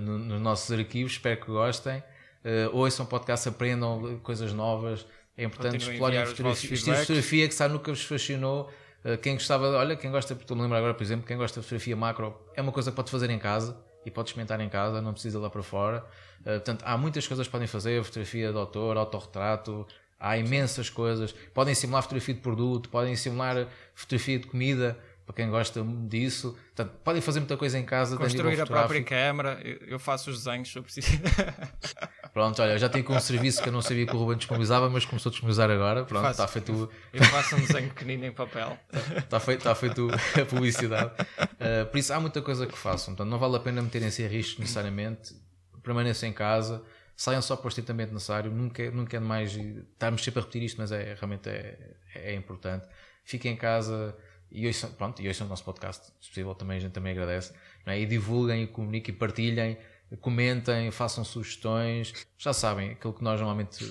no, nos nossos arquivos. Espero que gostem. Uh, ouçam podcast, aprendam coisas novas. É importante explorem fotografia, estilos de fotografia que sabe nunca vos fascinou. Uh, quem gostava, olha, quem gosta, estou-me a lembrar agora, por exemplo, quem gosta de fotografia macro, é uma coisa que pode fazer em casa e pode experimentar em casa, não precisa ir lá para fora. Uh, portanto, há muitas coisas que podem fazer: fotografia de autor, autorretrato, há imensas coisas. Podem simular fotografia de produto, podem simular fotografia de comida para quem gosta disso. Portanto, podem fazer muita coisa em casa. Construir a própria câmara, eu faço os desenhos se eu preciso. Pronto, olha, já tenho com um serviço que eu não sabia que o Ruben disponibilizava, mas começou a disponibilizar agora. Pronto, está feito. Eu faço um desenho pequenino em papel. Está feito, está feito a publicidade. Uh, por isso, há muita coisa que façam. Portanto, não vale a pena meterem-se em risco necessariamente. Permaneçam em casa saiam só para o estritamente necessário, nunca, nunca é demais, estamos sempre a repetir isto, mas é, realmente é, é importante. Fiquem em casa, e ouçam, pronto, e ouçam o nosso podcast, se possível também a gente também agradece, é? e divulguem, e comuniquem, partilhem, comentem, façam sugestões, já sabem, aquilo que nós normalmente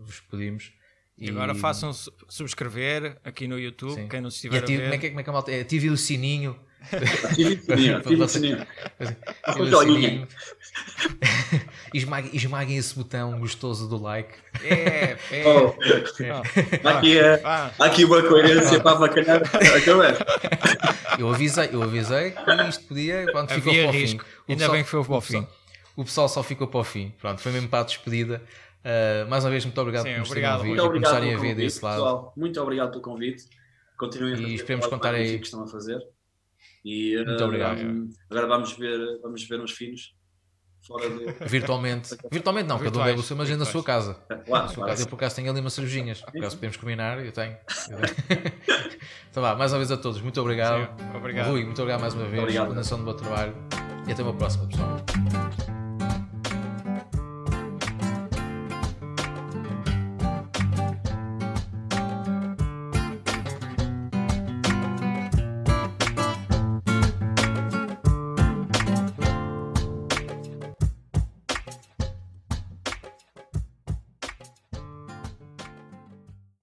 vos pedimos. E, e agora façam subscrever aqui no YouTube, Sim. quem não estiver ative, a ver. Como é que, como é que a malta, ative o sininho. Ative o sininho, ative o sininho. Ative o sininho. esmaguem, esmaguem esse botão gostoso do like. É, é. Oh, é. Aqui, é, ah. aqui uma coerência ah. para avacalhar Eu avisei, eu avisei que isto podia, quando ficou para o fim. O Ainda pessoal, bem que foi para o fim. O pessoal só ficou para o fim. Pronto, foi mesmo para a despedida. Uh, mais uma vez, muito obrigado Sim, por obrigado. Muito obrigado começarem a ver desse lado. Pessoal, muito obrigado pelo convite. Continuem a fazer e esperemos contar aí. que estão a fazer. E, muito uh, obrigado. Um, agora vamos ver, vamos ver uns finos fora de... Virtualmente. Virtualmente não, cada um bebe o seu, mas na sua casa. Claro, na sua casa. Eu por acaso tenho ali umas cervejinhas. Por acaso podemos combinar, eu tenho. então vá, mais uma vez a todos, muito obrigado. Sim, obrigado. Rui, muito obrigado mais uma vez. Obrigado. Continuação do bom trabalho. E até uma próxima, pessoal.